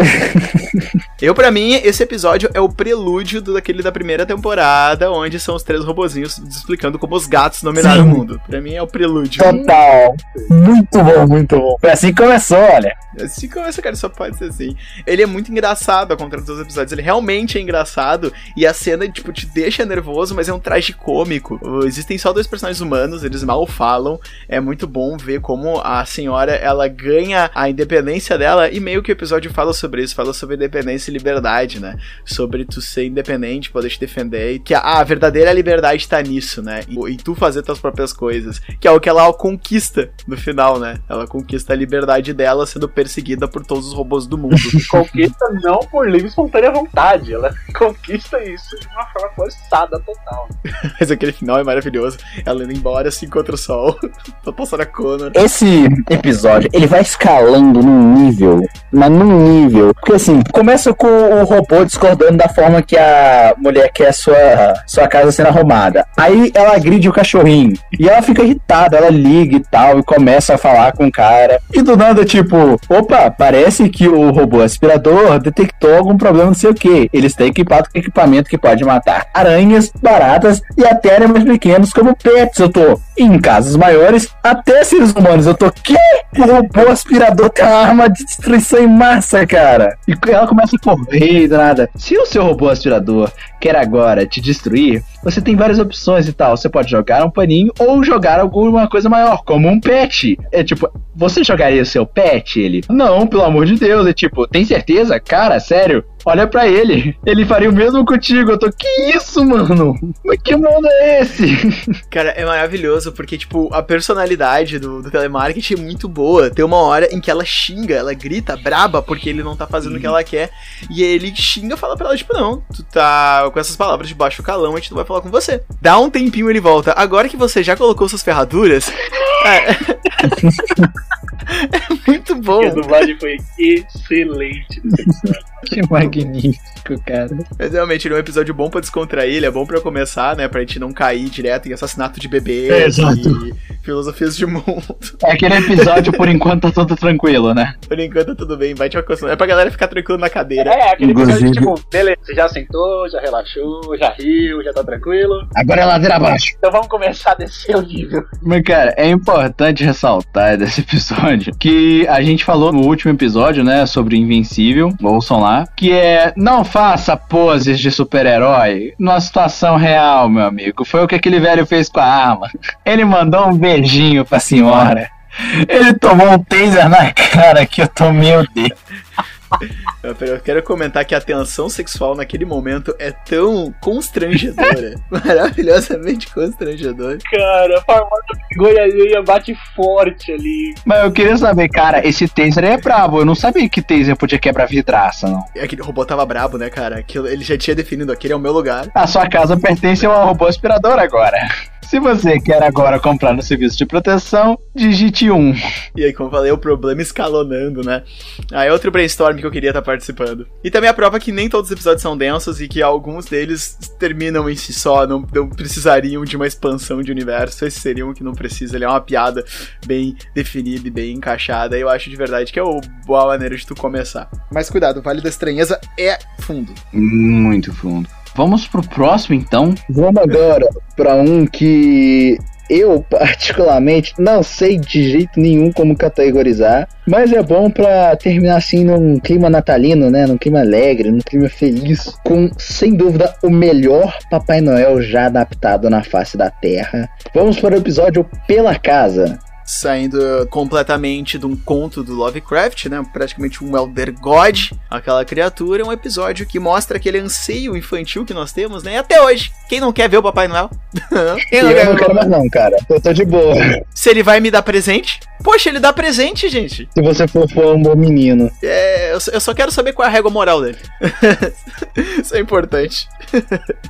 Eu, pra mim, esse episódio é o prelúdio do- daquele da primeira temporada, onde são os três robozinhos explicando como os gatos dominaram Sim. o mundo. Pra mim é o prelúdio. total. Muito bom, muito bom. Foi assim que começou, olha. Assim começa, cara, só pode ser assim. Ele é muito engraçado, ao contrário dos episódios. Ele realmente é engraçado e a cena, tipo, te deixa nervoso, mas é um traje cômico. Existem só dois personagens humanos, eles mal falam. É muito bom ver como a senhora, ela ganha a independência dela e meio que o episódio fala sobre isso, fala sobre independência e liberdade, né? Sobre tu ser independente, poder te defender e que a, a verdadeira liberdade tá nisso, né? E, e tu fazer tuas próprias coisas, que é o que ela conquista no final, né? Ela conquista a liberdade dela sendo perseguida por todos os robôs do mundo. Conquista não por livre e espontânea vontade, ela conquista isso de uma forma forçada total. Mas aquele final é maravilhoso. Ela indo embora, se encontra o sol. Total Sarah Connor. Esse episódio, ele vai escalando num nível, mas num nível. Porque assim, começa com o robô discordando da forma que a mulher quer sua, sua casa sendo arrumada. Aí ela agride o cachorrinho. E ela fica irritada, ela liga e tal, e começa a falar com o cara. E do nada, tipo, opa, parece que o robô aspirador detectou algum problema, não sei o que. Ele está equipado com equipamento que pode matar aranhas, baratas e até animais pequenos como pets. Eu tô em casos maiores, até seres humanos. Eu tô, que? O robô aspirador tem uma arma de destruição em massa, cara. E ela começa a correr do nada. Se o seu robô aspirador quer agora te destruir, você tem várias opções e tal. Você pode jogar um paninho ou jogar alguma coisa maior, como um pet. É tipo, você jogaria o seu pet? Ele, não, pelo amor de Deus. É tipo, tem certeza? Cara, sério? Olha pra ele. Ele faria o mesmo contigo. Eu tô, que isso, mano? Mas que mundo é esse? Cara, é maravilhoso porque, tipo, a personalidade do, do telemarketing é muito boa. Tem uma hora em que ela xinga, ela grita braba porque ele não tá fazendo o que ela quer. E aí ele xinga e fala pra ela, tipo, não, tu tá com essas palavras de baixo calão, a gente não vai falar com você. Dá um tempinho ele volta. Agora que você já colocou suas ferraduras. É, é muito bom. E a dublagem foi excelente nesse episódio. Que magnífico, cara. Mas realmente ele é um episódio bom pra descontrair, ele é bom pra começar, né? Pra gente não cair direto em assassinato de bebê É, exato. e filosofias de mundo. É aquele episódio, por enquanto, tá tudo tranquilo, né? Por enquanto tá tudo bem, vai te acostumando. É pra galera ficar tranquilo na cadeira. É, aquele episódio Inclusive- tipo, beleza, você já sentou, já relaxou, já riu, já tá tranquilo. Agora é ladeira abaixo. Então vamos começar a descer o nível. Mas, cara, é importante ressaltar desse episódio que a gente falou no último episódio, né, sobre Invencível, ouçam lá, que é não faça poses de super-herói numa situação real, meu amigo. Foi o que aquele velho fez com a arma. Ele mandou um beijinho pra senhora. Ele tomou um taser na cara que eu tô, meu Deus. Eu, quero comentar que a tensão sexual naquele momento é tão constrangedora. maravilhosamente constrangedora. Cara, a famosa vergonha alheia bate forte ali. Mas eu queria saber, cara, esse taser é brabo. Eu não sabia que taser podia quebrar vidraça, não. Aquele robô tava brabo, né, cara? Aquilo, ele já tinha definido, aquele é o meu lugar. A sua casa pertence a um robô aspirador agora. Se você quer agora comprar no serviço de proteção, digite 1. E aí, como eu falei, o problema escalonando, né? Aí é outro brainstorm que eu queria estar participando. E também a prova que nem todos os episódios são densos e que alguns deles terminam em si só, não, não precisariam de uma expansão de universo. Esse seria um que não precisa, ele é uma piada bem definida e bem encaixada. E eu acho de verdade que é uma boa maneira de tu começar. Mas cuidado, o Vale da Estranheza é fundo. Muito fundo. Vamos pro próximo então. Vamos agora pra um que eu particularmente não sei de jeito nenhum como categorizar, mas é bom pra terminar assim num clima natalino, né? Num clima alegre, num clima feliz, com sem dúvida o melhor Papai Noel já adaptado na face da Terra. Vamos para o episódio Pela Casa. Saindo completamente de um conto do Lovecraft, né? Praticamente um Elder God, aquela criatura, é um episódio que mostra aquele anseio infantil que nós temos, né? E até hoje, quem não quer ver o Papai Noel? quem não quer Eu ver não o quero mais não, cara. Eu tô de boa. Se ele vai me dar presente? Poxa, ele dá presente, gente. Se você for, for um bom menino. É, eu, só- eu só quero saber qual é a régua moral dele. Isso é importante.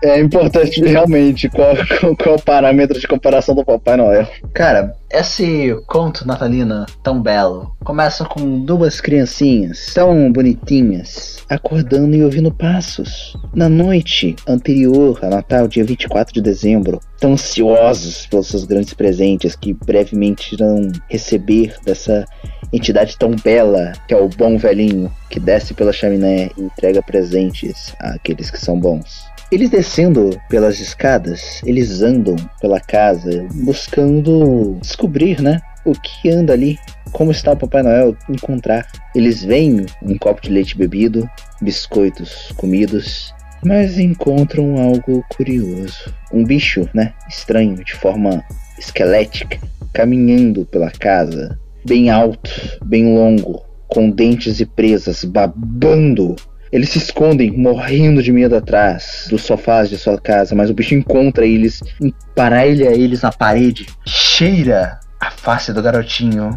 É importante realmente qual, qual, qual é o parâmetro de comparação do Papai Noel. Cara, esse conto natalino tão belo começa com duas criancinhas tão bonitinhas acordando e ouvindo passos. Na noite anterior a Natal, dia 24 de dezembro, tão ansiosos pelos seus grandes presentes que brevemente irão receber dessa entidade tão bela que é o bom velhinho que desce pela chaminé e entrega presentes àqueles que são bons. Eles descendo pelas escadas, eles andam pela casa buscando descobrir, né, o que anda ali, como está o Papai Noel, encontrar. Eles veem um copo de leite bebido, biscoitos comidos, mas encontram algo curioso. Um bicho, né, estranho, de forma esquelética, caminhando pela casa, bem alto, bem longo, com dentes e presas, babando eles se escondem, morrendo de medo atrás dos sofás de sua casa, mas o bicho encontra eles, emparelha eles na parede, cheira a face do garotinho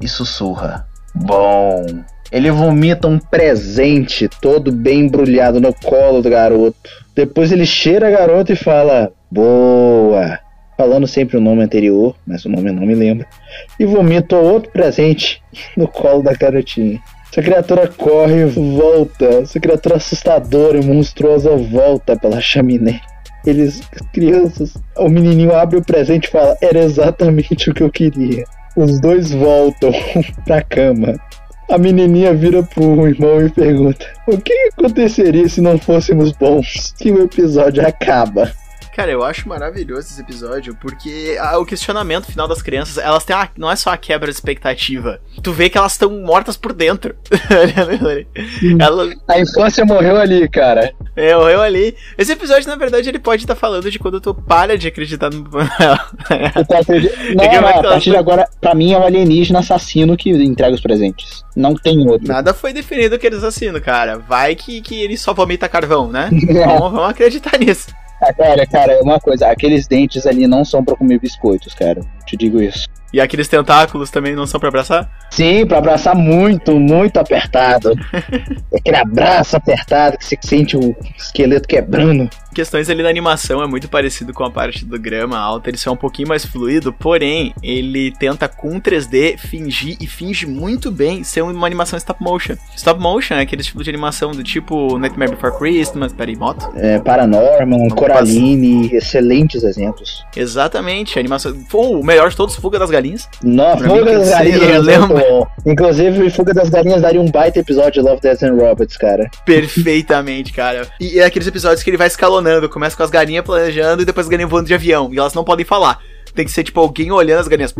e sussurra: Bom. Ele vomita um presente todo bem embrulhado no colo do garoto. Depois ele cheira a garota e fala: Boa. Falando sempre o nome anterior, mas o nome eu não me lembro. E vomita outro presente no colo da garotinha. Essa criatura corre e volta. Essa criatura assustadora e monstruosa volta pela chaminé. Eles, crianças, o menininho abre o presente e fala: Era exatamente o que eu queria. Os dois voltam pra cama. A menininha vira pro irmão e pergunta: O que aconteceria se não fôssemos bons? E o episódio acaba. Cara, eu acho maravilhoso esse episódio, porque ah, o questionamento final das crianças, elas têm uma, não é só a quebra de expectativa. Tu vê que elas estão mortas por dentro. Ela A infância morreu ali, cara. é, morreu ali. Esse episódio, na verdade, ele pode estar falando de quando tu para de acreditar no Papai Noel. Não, É não, vai a partir de agora, pra mim é um alienígena assassino que entrega os presentes. Não tem outro. Nada foi definido que eles assinam, cara. Vai que, que ele só vomita carvão, né? Vamos, vamos acreditar nisso. Ah, Cara, cara, uma coisa, aqueles dentes ali não são pra comer biscoitos, cara. Te digo isso. E aqueles tentáculos também não são pra abraçar? Sim, pra abraçar muito, muito apertado. Aquele abraço apertado que você sente o esqueleto quebrando. Questões ali da animação é muito parecido com a parte do grama alta, ele só é um pouquinho mais fluido, porém, ele tenta com 3D fingir e finge muito bem ser uma animação stop motion. Stop motion é aquele tipo de animação do tipo Nightmare Before Christmas, peraí, moto? É, Paranorman, Coraline, excelentes exemplos. Exatamente, animação. Pô, o melhor de todos, Fuga das Galinhas. Mim, Fuga que das Galinhas. bom. Inclusive, Fuga das Galinhas daria um baita episódio de Love, Death and Robots, cara. Perfeitamente, cara. E é aqueles episódios que ele vai escalonando, começa com as galinhas planejando e depois as galinhas voando de avião. E elas não podem falar. Tem que ser tipo alguém olhando as galinhas.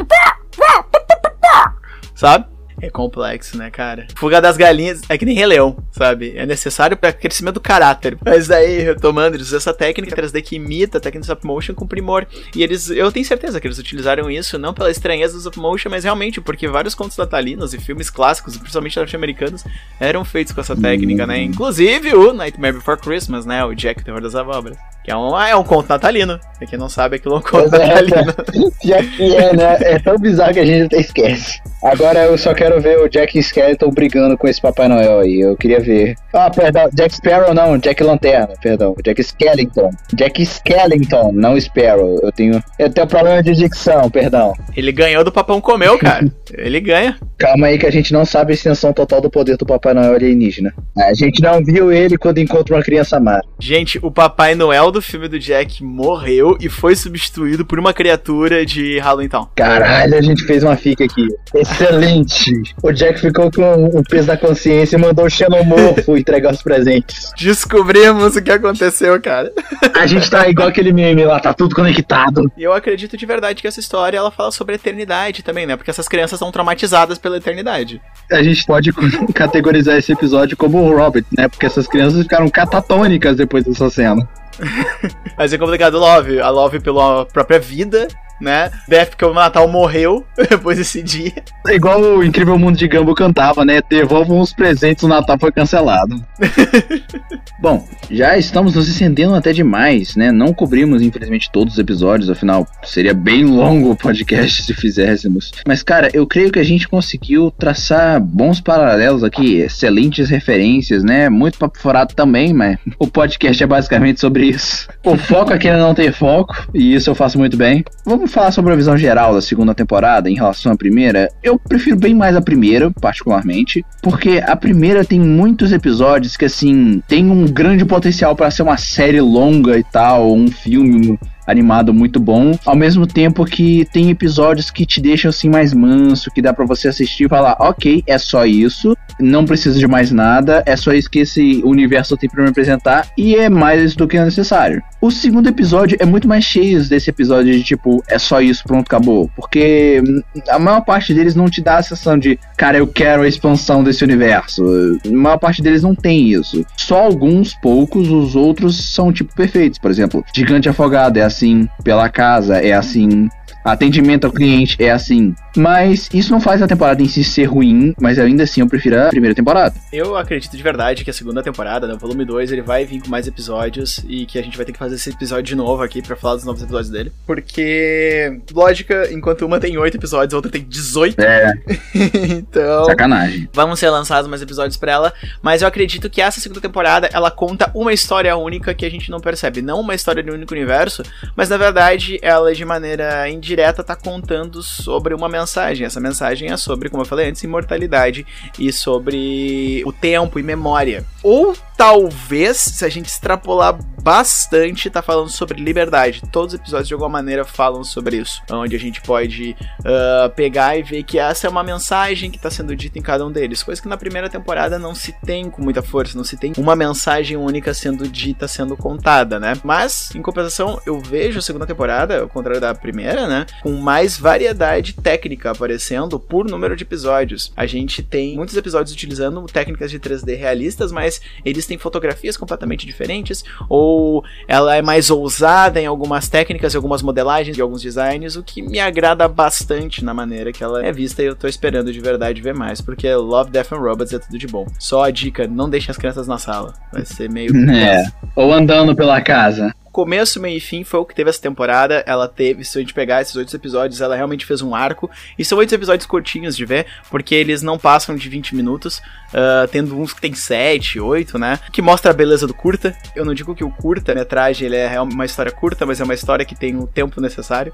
Sabe? É complexo, né, cara? Fuga das galinhas é que nem Rei Leão, sabe? É necessário para crescimento do caráter. Mas daí, retomando, eles usam essa técnica 3D que imita a técnica de stop motion com primor. E eles, eu tenho certeza que eles utilizaram isso não pela estranheza do stop motion, mas realmente porque vários contos natalinos e filmes clássicos, principalmente norte-americanos, eram feitos com essa técnica, né? Inclusive o Nightmare Before Christmas, né? O Jack o Terror das Abóboras. Que é um, é um conto natalino. Pra quem não sabe, aquilo é um conto Pois é, natalino. Já que é, né? É tão bizarro que a gente até esquece. Agora eu só quero ver o Jack Skeleton brigando com esse Papai Noel aí. Eu queria ver. Ah, perdão. Jack Sparrow não, Jack Lanterna, perdão. Jack Skellington. Jack Skellington, não Sparrow. Eu tenho. Eu tenho problema de dicção, perdão. Ele ganhou do Papão Comeu, cara. Ele ganha. Calma aí que a gente não sabe a extensão total do poder do Papai Noel alienígena. A gente não viu ele quando encontra uma criança amada. Gente, o Papai Noel do do filme do Jack morreu e foi substituído por uma criatura de Halloween Town. Caralho, a gente fez uma fica aqui. Excelente. O Jack ficou com o peso da consciência e mandou o xenomorfo entregar os presentes. Descobrimos o que aconteceu, cara. A gente tá igual aquele meme lá, tá tudo conectado. E eu acredito de verdade que essa história ela fala sobre a eternidade também, né? Porque essas crianças são traumatizadas pela eternidade. A gente pode categorizar esse episódio como o Robert, né? Porque essas crianças ficaram catatônicas depois dessa cena. Mas é complicado Love. A Love pela própria vida, né? Porque o Natal morreu depois desse dia. É igual o Incrível Mundo de Gambo cantava, né? Devolvam os presentes, o Natal foi cancelado. Bom, já estamos nos estendendo até demais, né? Não cobrimos, infelizmente, todos os episódios, afinal, seria bem longo o podcast se fizéssemos. Mas, cara, eu creio que a gente conseguiu traçar bons paralelos aqui, excelentes referências, né? Muito papo furado também, mas o podcast é basicamente sobre isso. O foco é não ter foco, e isso eu faço muito bem. Vamos falar sobre a visão geral da segunda temporada em relação à primeira. Eu prefiro bem mais a primeira, particularmente, porque a primeira tem muitos episódios que, assim, tem um grande potencial para ser uma série longa e tal, um filme animado muito bom, ao mesmo tempo que tem episódios que te deixam assim mais manso, que dá para você assistir e falar, ok, é só isso, não precisa de mais nada, é só isso que esse universo tem para me apresentar e é mais do que necessário. O segundo episódio é muito mais cheio desse episódio de tipo, é só isso, pronto, acabou, porque a maior parte deles não te dá a sensação de, cara, eu quero a expansão desse universo. A maior parte deles não tem isso. Só alguns poucos, os outros são tipo perfeitos. Por exemplo, Gigante Afogado é assim, Pela Casa é assim, atendimento ao cliente é assim. Mas isso não faz a temporada em si ser ruim, mas ainda assim eu prefiro a primeira temporada. Eu acredito de verdade que a segunda temporada, né, o volume 2, ele vai vir com mais episódios e que a gente vai ter que fazer esse episódio de novo aqui para falar dos novos episódios dele. Porque, lógica, enquanto uma tem 8 episódios, a outra tem 18. É. então. Sacanagem. Vão ser lançados mais episódios para ela, mas eu acredito que essa segunda temporada ela conta uma história única que a gente não percebe. Não uma história de um único universo, mas na verdade ela de maneira indireta tá contando sobre uma mensagem. Essa mensagem é sobre, como eu falei antes, imortalidade e sobre o tempo e memória. Ou talvez, se a gente extrapolar bastante, tá falando sobre liberdade. Todos os episódios de alguma maneira falam sobre isso. Onde a gente pode uh, pegar e ver que essa é uma mensagem que está sendo dita em cada um deles. Coisa que na primeira temporada não se tem com muita força, não se tem uma mensagem única sendo dita, sendo contada, né? Mas, em compensação, eu vejo a segunda temporada, ao contrário da primeira, né? Com mais variedade técnica aparecendo por número de episódios. A gente tem muitos episódios utilizando técnicas de 3D realistas, mas eles têm fotografias completamente diferentes, ou ela é mais ousada em algumas técnicas, em algumas modelagens e alguns designs, o que me agrada bastante na maneira que ela é vista e eu tô esperando de verdade ver mais, porque Love, Death and Robots é tudo de bom. Só a dica, não deixem as crianças na sala, vai ser meio... É, ou andando pela casa começo, meio e fim foi o que teve essa temporada. Ela teve, se a gente pegar esses oito episódios, ela realmente fez um arco. E são oito episódios curtinhos de ver, porque eles não passam de 20 minutos, uh, tendo uns que tem 7, 8, né? Que mostra a beleza do curta. Eu não digo que o curta-metragem ele é uma história curta, mas é uma história que tem o tempo necessário.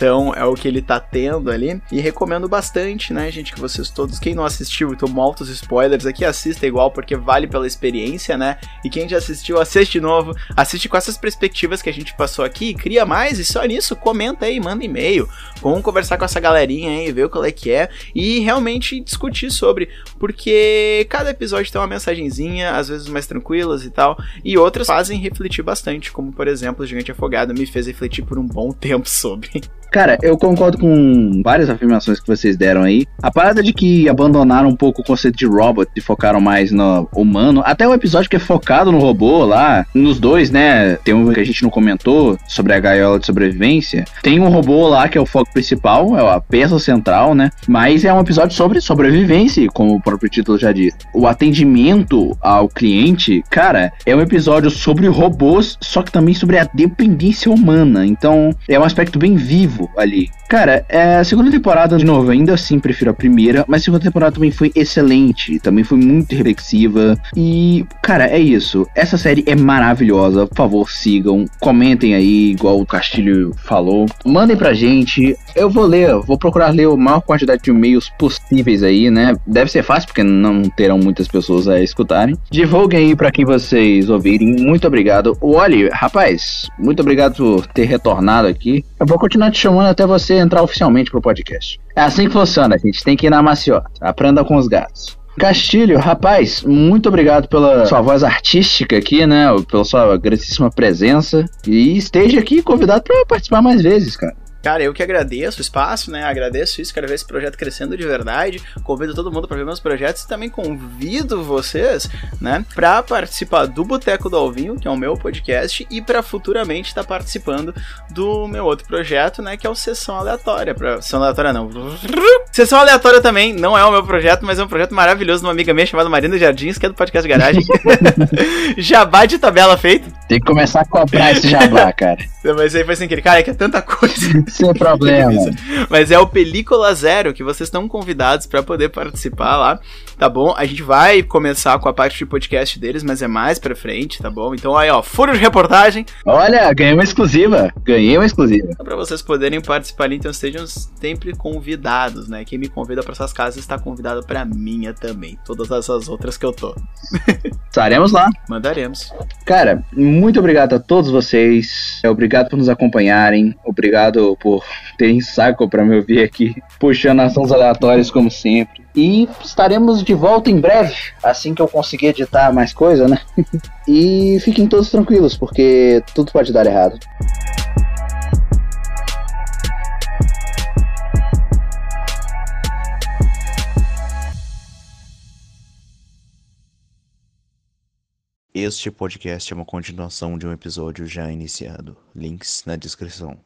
Então é o que ele tá tendo ali. E recomendo bastante, né, gente, que vocês todos, quem não assistiu, tomo altos spoilers aqui, assista igual, porque vale pela experiência, né? E quem já assistiu, assiste de novo. Assiste com essas perspectivas que a gente passou aqui, cria mais, e só nisso, comenta aí, manda e-mail. Vamos conversar com essa galerinha aí, ver qual é que é. E realmente discutir sobre. Porque cada episódio tem uma mensagenzinha, às vezes mais tranquilas e tal. E outras fazem refletir bastante, como por exemplo, o Gigante Afogado me fez refletir por um bom tempo sobre. Cara, eu concordo com várias afirmações que vocês deram aí. A parada de que abandonaram um pouco o conceito de robot e focaram mais no humano. Até o episódio que é focado no robô lá, nos dois, né? Tem um que a gente não comentou sobre a gaiola de sobrevivência. Tem um robô lá que é o foco principal, é a peça central, né? Mas é um episódio sobre sobrevivência, como o próprio título já diz. O atendimento ao cliente, cara, é um episódio sobre robôs, só que também sobre a dependência humana. Então, é um aspecto bem vivo ali. Cara, é, a segunda temporada, de novo, ainda assim prefiro a primeira, mas a segunda temporada também foi excelente, também foi muito reflexiva. E, cara, é isso. Essa série é maravilhosa. Por favor, sigam, comentem aí, igual o Castilho falou. Mandem pra gente. Eu vou ler, vou procurar ler a maior quantidade de e-mails possíveis aí, né? Deve ser fácil, porque não terão muitas pessoas a escutarem. Divulguem aí pra quem vocês ouvirem. Muito obrigado. Olhe, rapaz, muito obrigado por ter retornado aqui. Eu vou continuar te chamando até você entrar oficialmente pro podcast. É assim que funciona, a gente tem que ir na maciota. Aprenda com os gatos. Castilho, rapaz, muito obrigado pela sua voz artística aqui, né? Pela sua grandíssima presença. E esteja aqui convidado para participar mais vezes, cara. Cara, eu que agradeço o espaço, né? Agradeço isso, quero ver esse projeto crescendo de verdade. Convido todo mundo para ver meus projetos e também convido vocês, né, para participar do Boteco do Alvinho, que é o meu podcast, e para futuramente estar tá participando do meu outro projeto, né, que é o Sessão Aleatória. Pra... Sessão Aleatória não. Sessão Aleatória também não é o meu projeto, mas é um projeto maravilhoso de uma amiga minha chamada Marina Jardins, que é do podcast Garagem. jabá de tabela feito. Tem que começar a comprar esse jabá, cara. Mas aí foi sem querer. Cara, é que é tanta coisa. Sem problema. Mas é o Película Zero que vocês estão convidados para poder participar lá, tá bom? A gente vai começar com a parte de podcast deles, mas é mais pra frente, tá bom? Então aí, ó, furo de reportagem. Olha, ganhei uma exclusiva. Ganhei uma exclusiva. Pra vocês poderem participar ali, então estejam sempre convidados, né? Quem me convida para essas casas está convidado pra minha também. Todas essas outras que eu tô. Estaremos lá. Mandaremos. Cara, muito obrigado a todos vocês. Obrigado por nos acompanharem. Obrigado por terem saco para me ouvir aqui, puxando assuntos aleatórios como sempre. E estaremos de volta em breve, assim que eu conseguir editar mais coisa, né? e fiquem todos tranquilos, porque tudo pode dar errado. Este podcast é uma continuação de um episódio já iniciado. Links na descrição.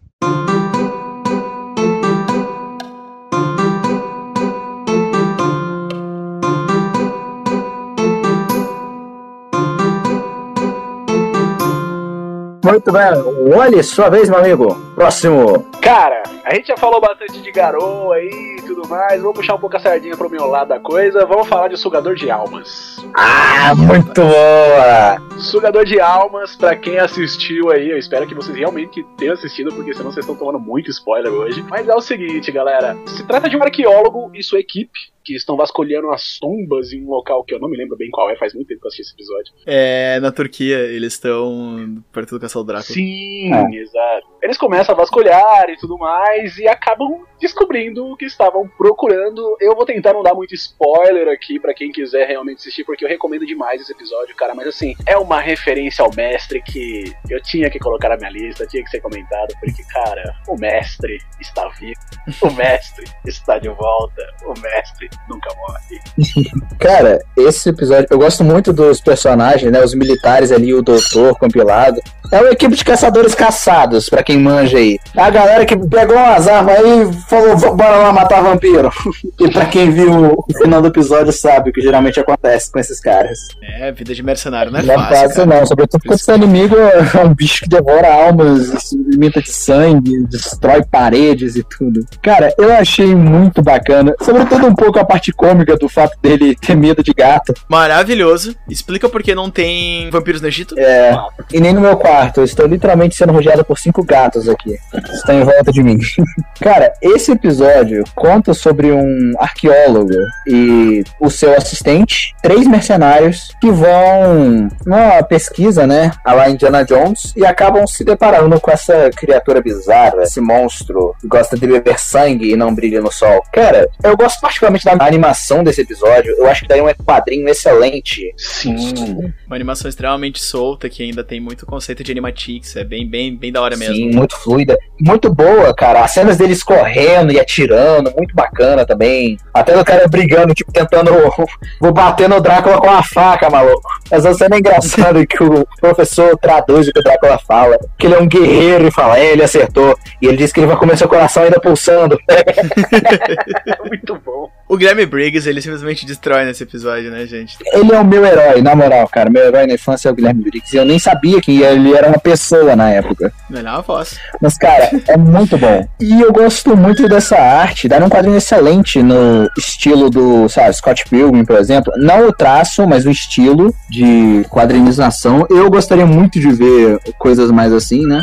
Muito bem. Olhe, sua vez, meu amigo. Próximo. Cara, a gente já falou bastante de garoa aí e tudo mais. Vamos puxar um pouco a sardinha pro meu lado da coisa. Vamos falar de sugador de almas. Ah, muito boa! Sugador de almas, pra quem assistiu aí, eu espero que vocês realmente tenham assistido, porque senão vocês estão tomando muito spoiler hoje. Mas é o seguinte, galera. Se trata de um arqueólogo e sua equipe que estão vasculhando as tumbas em um local que eu não me lembro bem qual é, faz muito tempo que eu assisti esse episódio. É, na Turquia, eles estão perto do Castelo Drácula. Sim, é. exato. Eles começam a vasculhar e tudo mais e acabam descobrindo o que estavam procurando. Eu vou tentar não dar muito spoiler aqui para quem quiser realmente assistir, porque eu recomendo demais esse episódio, cara. Mas assim, é uma referência ao mestre que eu tinha que colocar na minha lista, tinha que ser comentado, porque, cara, o mestre está vivo, o mestre está de volta, o mestre nunca morre. Cara, esse episódio, eu gosto muito dos personagens, né? Os militares ali, o doutor compilado. É uma equipe de caçadores caçados, pra quem manja aí. A galera que pegou umas armas aí e falou, bora lá matar vampiro. e pra quem viu o final do episódio sabe o que geralmente acontece com esses caras. É, vida de mercenário não é não fácil. fácil não, sobretudo porque esse inimigo é um bicho que devora almas, se alimenta de sangue, destrói paredes e tudo. Cara, eu achei muito bacana, sobretudo um pouco a parte cômica do fato dele ter medo de gato. Maravilhoso. Explica por que não tem vampiros no Egito? É, e nem no meu quarto. Eu estou literalmente sendo rodeado por cinco gatos aqui. Estão em volta de mim. Cara, esse episódio conta sobre um arqueólogo e o seu assistente, três mercenários que vão numa pesquisa, né, a lá Indiana Jones, e acabam se deparando com essa criatura bizarra, esse monstro que gosta de beber sangue e não brilha no sol. Cara, eu gosto particularmente da animação desse episódio. Eu acho que daí um quadrinho excelente. Sim. Uma animação extremamente solta que ainda tem muito conceito de animatics. É bem, bem, bem da hora mesmo. Sim, muito fluida. Muito boa, cara. As cenas deles correndo e atirando, muito bacana também. Até o cara brigando, tipo, tentando. Vou bater no Drácula com a faca, maluco. Essa cena é engraçada que o professor traduz o que o Drácula fala. Que ele é um guerreiro e fala, é, ele acertou. E ele diz que ele vai comer seu coração ainda pulsando. Muito bom. O Guilherme Briggs, ele simplesmente destrói nesse episódio, né, gente? Ele é o meu herói, na moral, cara. Meu herói na infância é o Guilherme Briggs. E eu nem sabia que ele era uma pessoa na época. Melhor voz. Mas, cara, é muito bom. E eu gosto muito dessa arte. Dar um quadrinho excelente no estilo do, sabe, Scott Pilgrim, por exemplo. Não o traço, mas o estilo de quadrinização. Eu gostaria muito de ver coisas mais assim, né?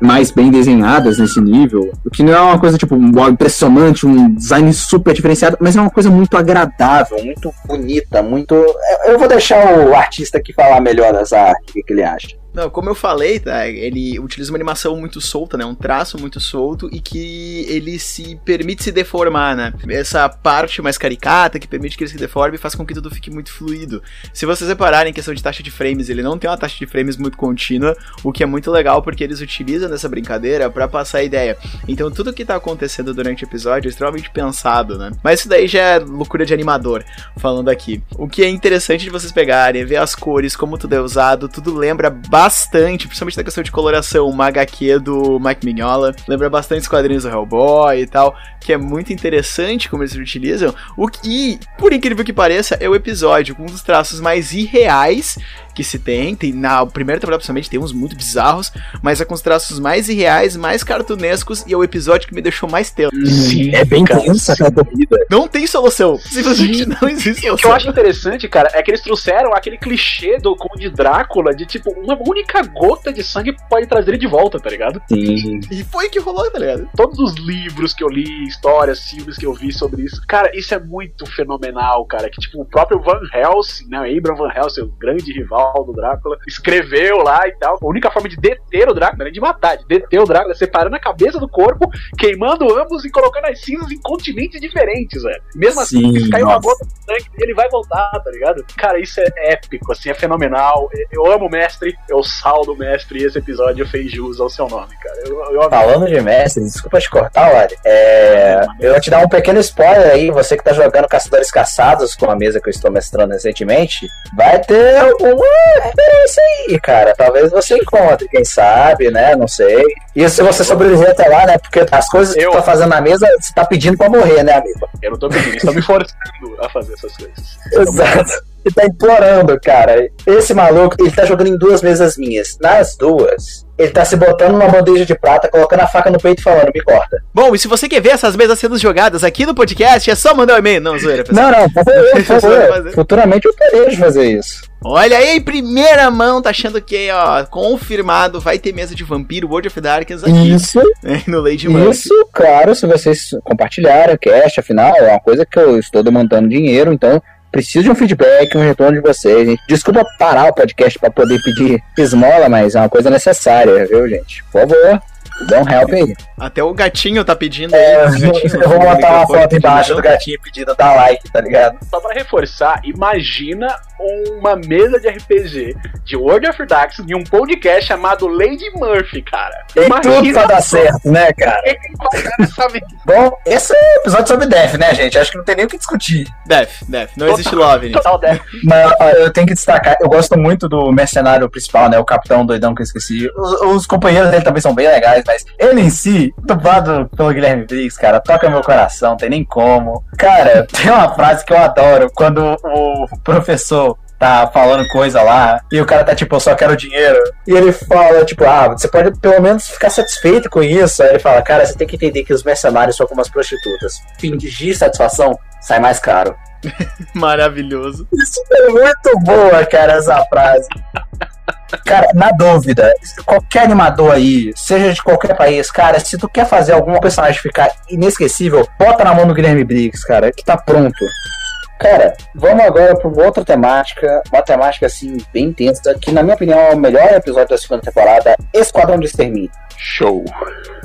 Mais bem desenhadas nesse nível. O que não é uma coisa, tipo, impressionante, um design super diferenciado, mas é uma coisa muito agradável, muito bonita, muito. Eu- vou deixar o artista aqui falar melhor dessa arte, o que ele acha. Não, como eu falei, tá? Ele utiliza uma animação muito solta, né? Um traço muito solto e que ele se permite se deformar, né? Essa parte mais caricata que permite que ele se deforme faz com que tudo fique muito fluido. Se vocês repararem em questão de taxa de frames, ele não tem uma taxa de frames muito contínua, o que é muito legal porque eles utilizam dessa brincadeira pra passar a ideia. Então tudo que tá acontecendo durante o episódio é extremamente pensado, né? Mas isso daí já é loucura de animador, falando aqui. O que é interessante de vocês pegarem, ver as cores, como tudo é usado, tudo lembra bastante, principalmente na questão de coloração, uma HQ do Mike Mignola, lembra bastante os quadrinhos do Hellboy e tal, que é muito interessante como eles utilizam. O que, por incrível que pareça, é o episódio com um dos traços mais irreais que se tem. tem na primeira temporada, principalmente, tem uns muito bizarros, mas é com os traços mais irreais, mais cartunescos, e é o episódio que me deixou mais tenso. Sim, é bem cara. tensa essa corrida. Não tem solução. Simplesmente não existe O que eu solução. acho interessante, cara, é que eles trouxeram aquele clichê do Conde Drácula de tipo, uma única gota de sangue pode trazer ele de volta, tá ligado? Sim. E foi que rolou, tá ligado? Todos os livros que eu li, histórias, filmes que eu vi sobre isso, cara, isso é muito fenomenal, cara. Que tipo, o próprio Van Helsing, né? Abraham Van Helsing, o grande rival do Drácula, escreveu lá e tal. A única forma de deter o Drácula, é de matar, de deter o Drácula, é separando a cabeça do corpo, queimando ambos e colocando as cinzas em continentes diferentes, velho. Mesmo assim, Sim, se cair uma gota de sangue, ele vai voltar, tá ligado? Cara, isso é épico, assim, é fenomenal. Eu amo o mestre, eu saldo o mestre e esse episódio fez jus ao seu nome, cara. Eu, eu. Falando de mestre, desculpa te cortar, Wally. É, eu vou te dar um pequeno spoiler aí. Você que tá jogando Caçadores Caçados com a mesa que eu estou mestrando recentemente, vai ter alguma referência aí, cara. Talvez você encontre, quem sabe, né? Não sei. E se você sobreviver até lá, né? Porque as coisas que Eu- tu tá fazendo na mesa, você tá pedindo pra morrer, né, amigo? Eu não tô pedindo, eles estão me forçando a fazer essas coisas. Exato. Ele tá implorando, cara. Esse maluco, ele tá jogando em duas mesas minhas. Nas duas, ele tá se botando numa bandeja de prata, colocando a faca no peito e falando, me corta. Bom, e se você quer ver essas mesas sendo jogadas aqui no podcast, é só mandar um e-mail. Não, zoeira, pessoal. Não, não, vai fazer. favor. Futuramente eu terei de fazer isso. Olha aí, primeira mão, tá achando que, ó, confirmado, vai ter mesa de vampiro World of Darkness aqui, Isso, né, no Lady Murphy. isso, claro, se vocês compartilharem o cast, afinal, é uma coisa que eu estou demandando dinheiro, então preciso de um feedback, um retorno de vocês. gente. Desculpa parar o podcast para poder pedir esmola, mas é uma coisa necessária, viu, gente? Por favor, dá um help aí. Até o gatinho tá pedindo É, aí. o gatinho eu vou no botar uma foto embaixo do ajuda. gatinho pedindo dar like, tá ligado? Só pra reforçar, imagina uma mesa de RPG de World of Darkness em um podcast chamado Lady Murphy, cara. Tem tudo pra dar certo, né, cara? Bom, esse é um episódio sobre Death, né, gente? Acho que não tem nem o que discutir. Death, Death. Não existe love. Total Death. Mas eu tenho que destacar, eu gosto muito do mercenário principal, né? O capitão doidão que eu esqueci. Os, os companheiros dele também são bem legais, mas ele em si, dublado pelo Guilherme Briggs, cara, toca meu coração, tem nem como. Cara, tem uma frase que eu adoro quando o professor tá falando coisa lá, e o cara tá tipo, eu só quero dinheiro. E ele fala, tipo, ah, você pode pelo menos ficar satisfeito com isso. Aí ele fala, cara, você tem que entender que os mercenários são como as prostitutas. Fingir satisfação sai mais caro. Maravilhoso. Isso é muito boa, cara, essa frase. Cara, na dúvida, qualquer animador aí, seja de qualquer país, cara, se tu quer fazer algum personagem ficar inesquecível, bota na mão do Guilherme Briggs, cara, que tá pronto. Cara, vamos agora para outra temática, uma temática assim, bem intensa, que na minha opinião é o melhor episódio da segunda temporada, Esquadrão de Extermínio. Show.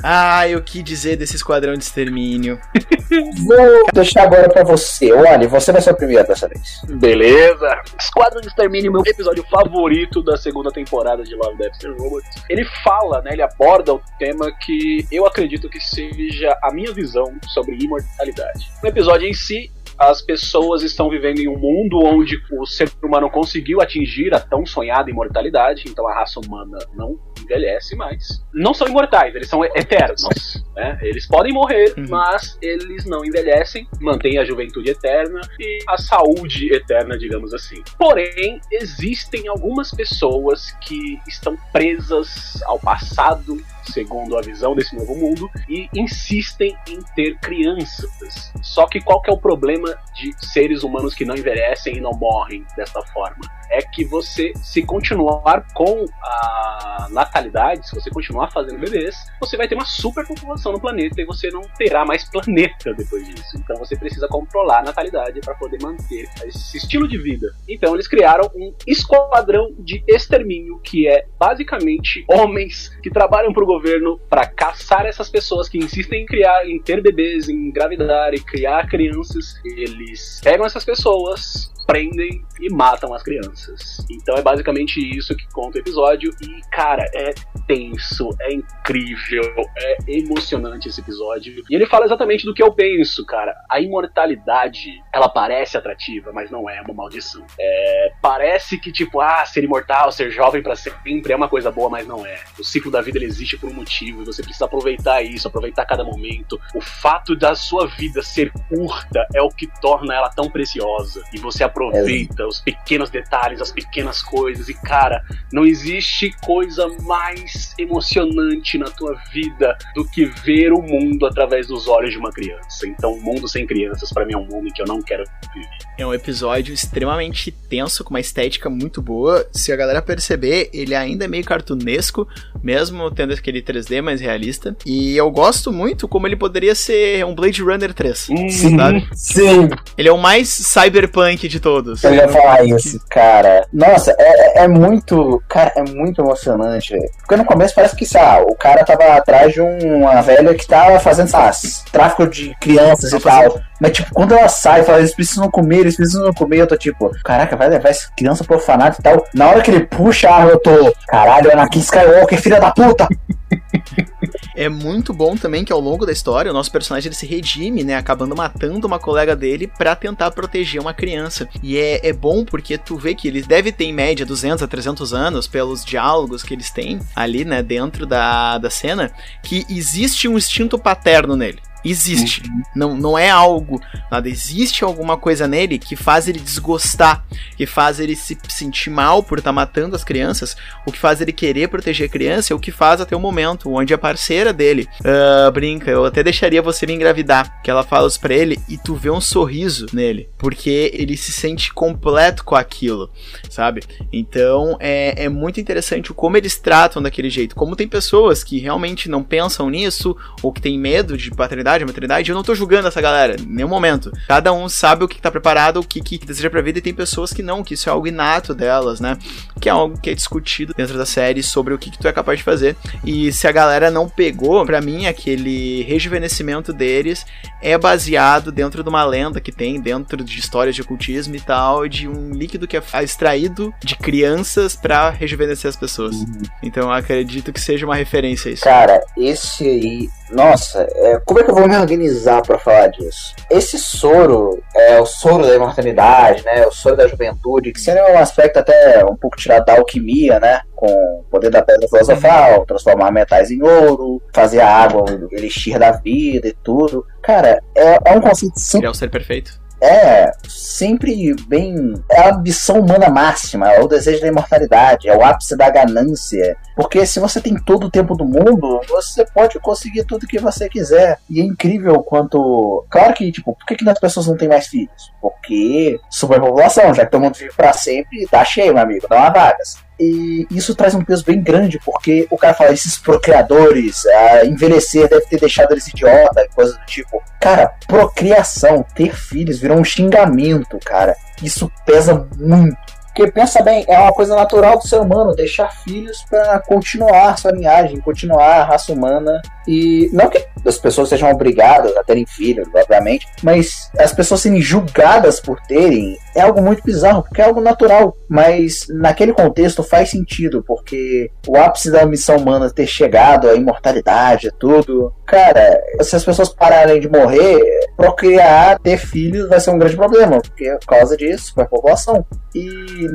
Ah, eu que dizer desse esquadrão de extermínio. Vou deixar agora pra você. Olha, você vai ser o primeiro dessa vez. Beleza. Esquadrão de Extermínio, meu episódio favorito da segunda temporada de Love, Death and Robots. Ele fala, né, ele aborda o tema que eu acredito que seja a minha visão sobre imortalidade. No episódio em si, as pessoas estão vivendo em um mundo onde o ser humano conseguiu atingir a tão sonhada imortalidade, então a raça humana não envelhece mais. Não são imortais, eles são eternos. Né? Eles podem morrer, uhum. mas eles não envelhecem, mantêm a juventude eterna e a saúde eterna, digamos assim. Porém, existem algumas pessoas que estão presas ao passado segundo a visão desse novo mundo, e insistem em ter crianças. Só que qual que é o problema de seres humanos que não envelhecem e não morrem desta forma? É que você, se continuar com a natalidade, se você continuar fazendo bebês, você vai ter uma superpopulação no planeta e você não terá mais planeta depois disso. Então você precisa controlar a natalidade para poder manter esse estilo de vida. Então eles criaram um esquadrão de extermínio que é basicamente homens que trabalham para o governo para caçar essas pessoas que insistem em criar, em ter bebês, em engravidar e criar crianças. Eles pegam essas pessoas, prendem e matam as crianças. Então é basicamente isso que conta o episódio. E, cara, é tenso, é incrível, é emocionante esse episódio. E ele fala exatamente do que eu penso, cara. A imortalidade, ela parece atrativa, mas não é uma maldição. É, parece que, tipo, ah, ser imortal, ser jovem para sempre é uma coisa boa, mas não é. O ciclo da vida ele existe por um motivo e você precisa aproveitar isso, aproveitar cada momento. O fato da sua vida ser curta é o que torna ela tão preciosa. E você aproveita é. os pequenos detalhes, as pequenas coisas. E, cara, não existe coisa mais emocionante na tua vida do que ver o mundo através dos olhos de uma criança. Então, o mundo sem crianças, para mim, é um mundo que eu não quero viver. É um episódio extremamente tenso, com uma estética muito boa. Se a galera perceber, ele ainda é meio cartunesco, mesmo tendo aquele 3D mais realista. E eu gosto muito como ele poderia ser um Blade Runner 3. Hum, sim, sabe? sim. Ele é o mais cyberpunk de todos. Eu ia falar isso, cara. Nossa, é, é, é muito. Cara, é muito emocionante. Porque no começo parece que, sabe, o cara tava atrás de uma velha que tava fazendo, sabe, tráfico de crianças e tal. Mas, tipo, quando ela sai e fala, eles precisam comer, eles precisam comer, eu tô tipo, caraca, vai levar essa criança profanada e tal. Na hora que ele puxa a arma, eu tô, caralho, Anakin Skywalker, filha da puta! É muito bom também que ao longo da história o nosso personagem ele se redime, né? Acabando matando uma colega dele para tentar proteger uma criança. E é, é bom porque tu vê que eles devem ter em média 200 a 300 anos pelos diálogos que eles têm ali, né? Dentro da, da cena, que existe um instinto paterno nele. Existe. Uhum. Não, não é algo. Nada. Existe alguma coisa nele que faz ele desgostar, que faz ele se sentir mal por estar tá matando as crianças, o que faz ele querer proteger a criança, o que faz até o momento onde a parceira dele uh, brinca. Eu até deixaria você me engravidar. Que ela fala isso pra ele e tu vê um sorriso nele, porque ele se sente completo com aquilo, sabe? Então é, é muito interessante como eles tratam daquele jeito. Como tem pessoas que realmente não pensam nisso, ou que tem medo de paternidade maternidade, eu não tô julgando essa galera, em nenhum momento. Cada um sabe o que tá preparado, o que, que deseja pra vida, e tem pessoas que não, que isso é algo inato delas, né? Que é algo que é discutido dentro da série sobre o que, que tu é capaz de fazer. E se a galera não pegou, para mim, aquele rejuvenescimento deles é baseado dentro de uma lenda que tem, dentro de histórias de ocultismo e tal, de um líquido que é extraído de crianças para rejuvenescer as pessoas. Uhum. Então eu acredito que seja uma referência a isso. Cara, esse aí nossa, é, como é que eu vou me organizar para falar disso? Esse soro é o soro da imortalidade, né? O soro da juventude, que seria um aspecto até um pouco tirado da alquimia, né? Com o poder da pedra filosofal, transformar metais em ouro, fazer a água o elixir da vida e tudo. Cara, é, é um conceito simples. Criar o ser perfeito é sempre bem. É a ambição humana máxima, é o desejo da imortalidade, é o ápice da ganância. Porque se você tem todo o tempo do mundo, você pode conseguir tudo que você quiser. E é incrível quanto. Claro que, tipo, por que, que as pessoas não têm mais filhos? Porque superpopulação, já que todo mundo vive pra sempre, tá cheio, meu amigo, não há vagas. E isso traz um peso bem grande, porque o cara fala, esses procriadores, a envelhecer deve ter deixado eles idiota, coisa do tipo. Cara, procriação, ter filhos virou um xingamento, cara. Isso pesa muito. Porque pensa bem, é uma coisa natural do ser humano deixar filhos para continuar sua linhagem, continuar a raça humana. E não que as pessoas sejam obrigadas a terem filhos, obviamente, mas as pessoas serem julgadas por terem é algo muito bizarro, porque é algo natural. Mas naquele contexto faz sentido, porque o ápice da missão humana ter chegado, a imortalidade, tudo. Cara, se as pessoas pararem de morrer, procriar, ter filhos vai ser um grande problema, porque é por causa disso, superpopulação. E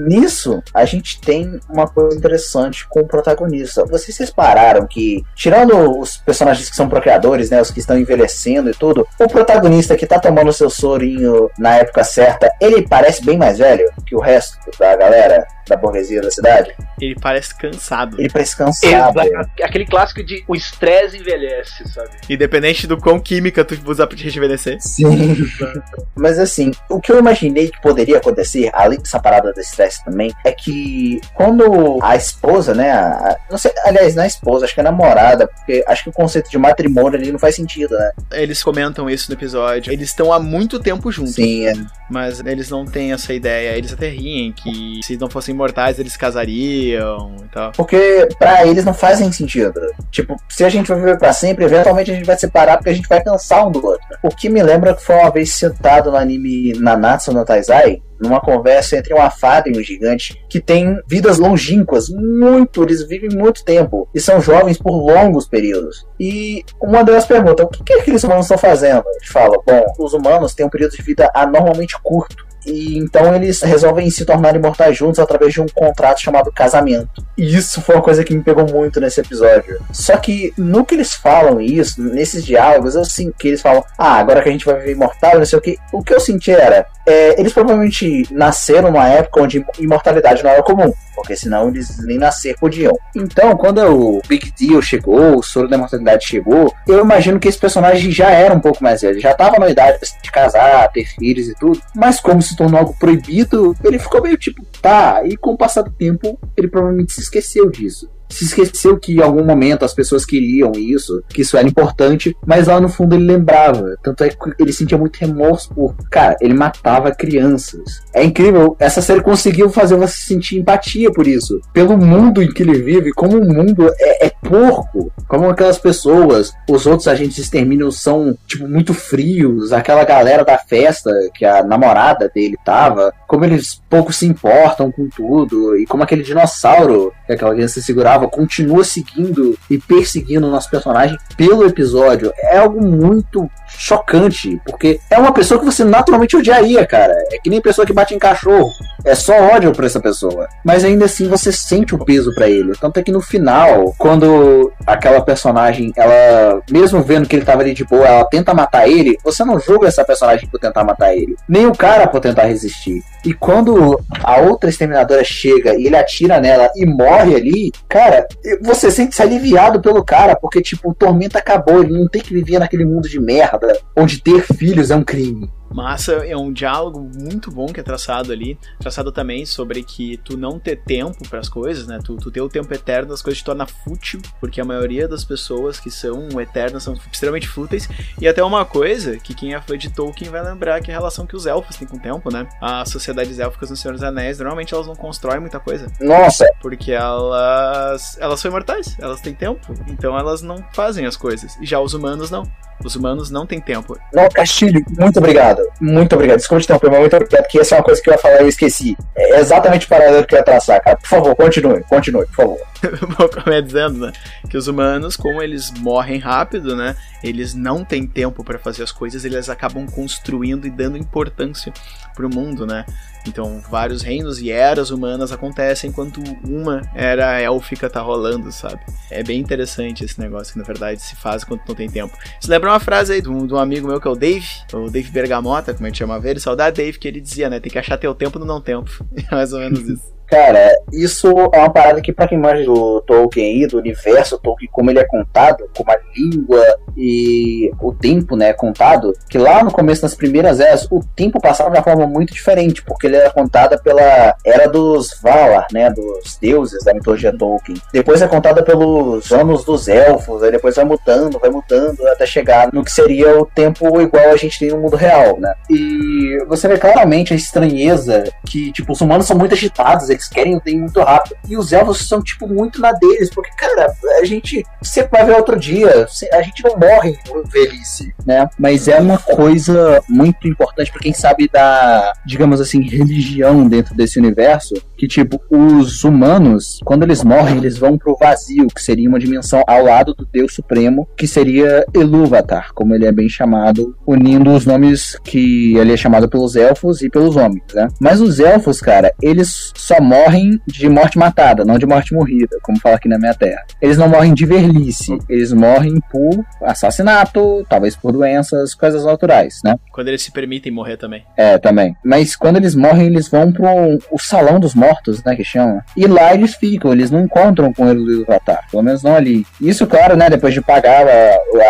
nisso, a gente tem uma coisa interessante com o protagonista. Vocês, vocês pararam que, tirando os personagens que são procriadores, né, os que estão envelhecendo e tudo, o protagonista que tá tomando seu sorinho na época certa, ele parece bem mais velho que o resto da galera da burguesia da cidade. Ele parece cansado. Ele parece cansado. Exato. Aquele clássico de o estresse envelhece, sabe? Independente do quão química tu usar pra te rejuvenescer. Sim. Mas assim, o que eu imaginei que poderia acontecer, além dessa parada do estresse também, é que quando a esposa, né? a- não sei, aliás, não é a esposa, acho que é a namorada, porque acho que o conceito de matrimônio ali não faz sentido, né? Eles comentam isso no episódio. Eles estão há muito tempo juntos. Sim, é. Mas eles não têm essa ideia. Eles até riem que se não fossem imortais, eles casariam e tal. Porque pra eles não fazem sentido. Tipo, se a gente vai viver pra sempre, eventualmente a gente vai se separar porque a gente vai cansar um do outro. O que me lembra que foi uma vez citado no anime Nanatsu no Taizai, numa conversa entre uma fada e um gigante, que tem vidas longínquas, muito, eles vivem muito tempo, e são jovens por longos períodos. E uma delas pergunta, o que, que aqueles humanos estão fazendo? Ele fala, bom, os humanos têm um período de vida anormalmente curto, e então eles resolvem se tornar imortais juntos através de um contrato chamado casamento. E isso foi uma coisa que me pegou muito nesse episódio. Só que no que eles falam isso, nesses diálogos, eu sinto que eles falam, ah, agora que a gente vai viver imortal, não sei o que. O que eu senti era, é, eles provavelmente nasceram numa época onde imortalidade não era comum. Porque senão eles nem nascer podiam. Então, quando o Big Deal chegou, o Soro da Imortalidade chegou, eu imagino que esse personagem já era um pouco mais velho. Já tava na idade de casar, ter filhos e tudo. Mas como se tornou algo proibido, ele ficou meio tipo, tá. E com o passar do tempo, ele provavelmente se esqueceu disso se esqueceu que em algum momento as pessoas queriam isso, que isso era importante, mas lá no fundo ele lembrava. Tanto é que ele sentia muito remorso por. Cara, ele matava crianças. É incrível, essa série conseguiu fazer você sentir empatia por isso. Pelo mundo em que ele vive, como o mundo é, é porco. Como aquelas pessoas, os outros agentes de extermínio são, tipo, muito frios. Aquela galera da festa que a namorada dele tava, como eles pouco se importam com tudo. E como aquele dinossauro que aquela criança segurava continua seguindo e perseguindo o nosso personagem pelo episódio é algo muito chocante, porque é uma pessoa que você naturalmente odiaria, cara. É que nem pessoa que bate em cachorro. É só ódio pra essa pessoa. Mas ainda assim você sente o peso pra ele. Tanto é que no final, quando aquela personagem, ela, mesmo vendo que ele tava ali de boa, ela tenta matar ele, você não julga essa personagem por tentar matar ele. Nem o cara por tentar resistir. E quando a outra exterminadora chega e ele atira nela e morre ali, cara, você sente-se aliviado pelo cara, porque, tipo, o tormento acabou, ele não tem que viver naquele mundo de merda, onde ter filhos é um crime. Massa, é um diálogo muito bom que é traçado ali. Traçado também sobre que tu não ter tempo para as coisas, né? Tu, tu ter o tempo eterno, as coisas te torna fútil, porque a maioria das pessoas que são eternas são extremamente fúteis. E até uma coisa que quem é fã de Tolkien vai lembrar que é a relação que os elfos têm com o tempo, né? As sociedades élficas no Senhor dos Anéis, normalmente elas não constroem muita coisa, Nossa, porque elas elas são imortais, elas têm tempo, então elas não fazem as coisas. E já os humanos não. Os humanos não têm tempo. não, Castilho, muito obrigado. Muito obrigado. Desculpa te interromper, mas muito obrigado, porque essa é uma coisa que eu ia falar e eu esqueci. É exatamente o paralelo que eu ia traçar, cara. Por favor, continue, continue, por favor. Bom, como é dizendo, né? Que os humanos, como eles morrem rápido, né? Eles não têm tempo para fazer as coisas, eles acabam construindo e dando importância pro mundo, né? Então, vários reinos e eras humanas acontecem enquanto uma era élfica tá rolando, sabe? É bem interessante esse negócio que, na verdade, se faz quando não tem tempo. Isso lembra uma frase aí de um, de um amigo meu que é o Dave, o Dave Bergamota, como a gente chamava ele, saudade Dave, que ele dizia, né? Tem que achar teu tempo no não tempo. É mais ou menos isso. Cara, isso é uma parada que, pra quem manja do Tolkien e do universo Tolkien, como ele é contado, como a língua e o tempo, né, é contado, que lá no começo das primeiras eras, o tempo passava de uma forma muito diferente, porque ele era contada pela era dos Valar, né, dos deuses da mitologia Tolkien. Depois é contada pelos anos dos elfos, aí depois vai mudando, vai mudando, até chegar no que seria o tempo igual a gente tem no mundo real, né. E você vê claramente a estranheza que, tipo, os humanos são muito agitados, eles querem o tempo muito rápido. E os elfos são, tipo, muito na deles, porque, cara, a gente sempre vai ver outro dia, a gente não morrem por velhice, né? Mas é uma coisa muito importante para quem sabe da, digamos assim, religião dentro desse universo, que tipo, os humanos, quando eles morrem, eles vão pro vazio, que seria uma dimensão ao lado do Deus Supremo, que seria Elúvatar, como ele é bem chamado, unindo os nomes que ele é chamado pelos elfos e pelos homens, né? Mas os elfos, cara, eles só morrem de morte matada, não de morte morrida, como fala aqui na minha terra. Eles não morrem de velhice, eles morrem por assassinato, talvez por doenças, coisas naturais, né? Quando eles se permitem morrer também. É, também. Mas quando eles morrem, eles vão pro o salão dos mortos, né, que chama. E lá eles ficam, eles não encontram com ele do Avatar, pelo menos não ali. Isso, claro, né, depois de pagar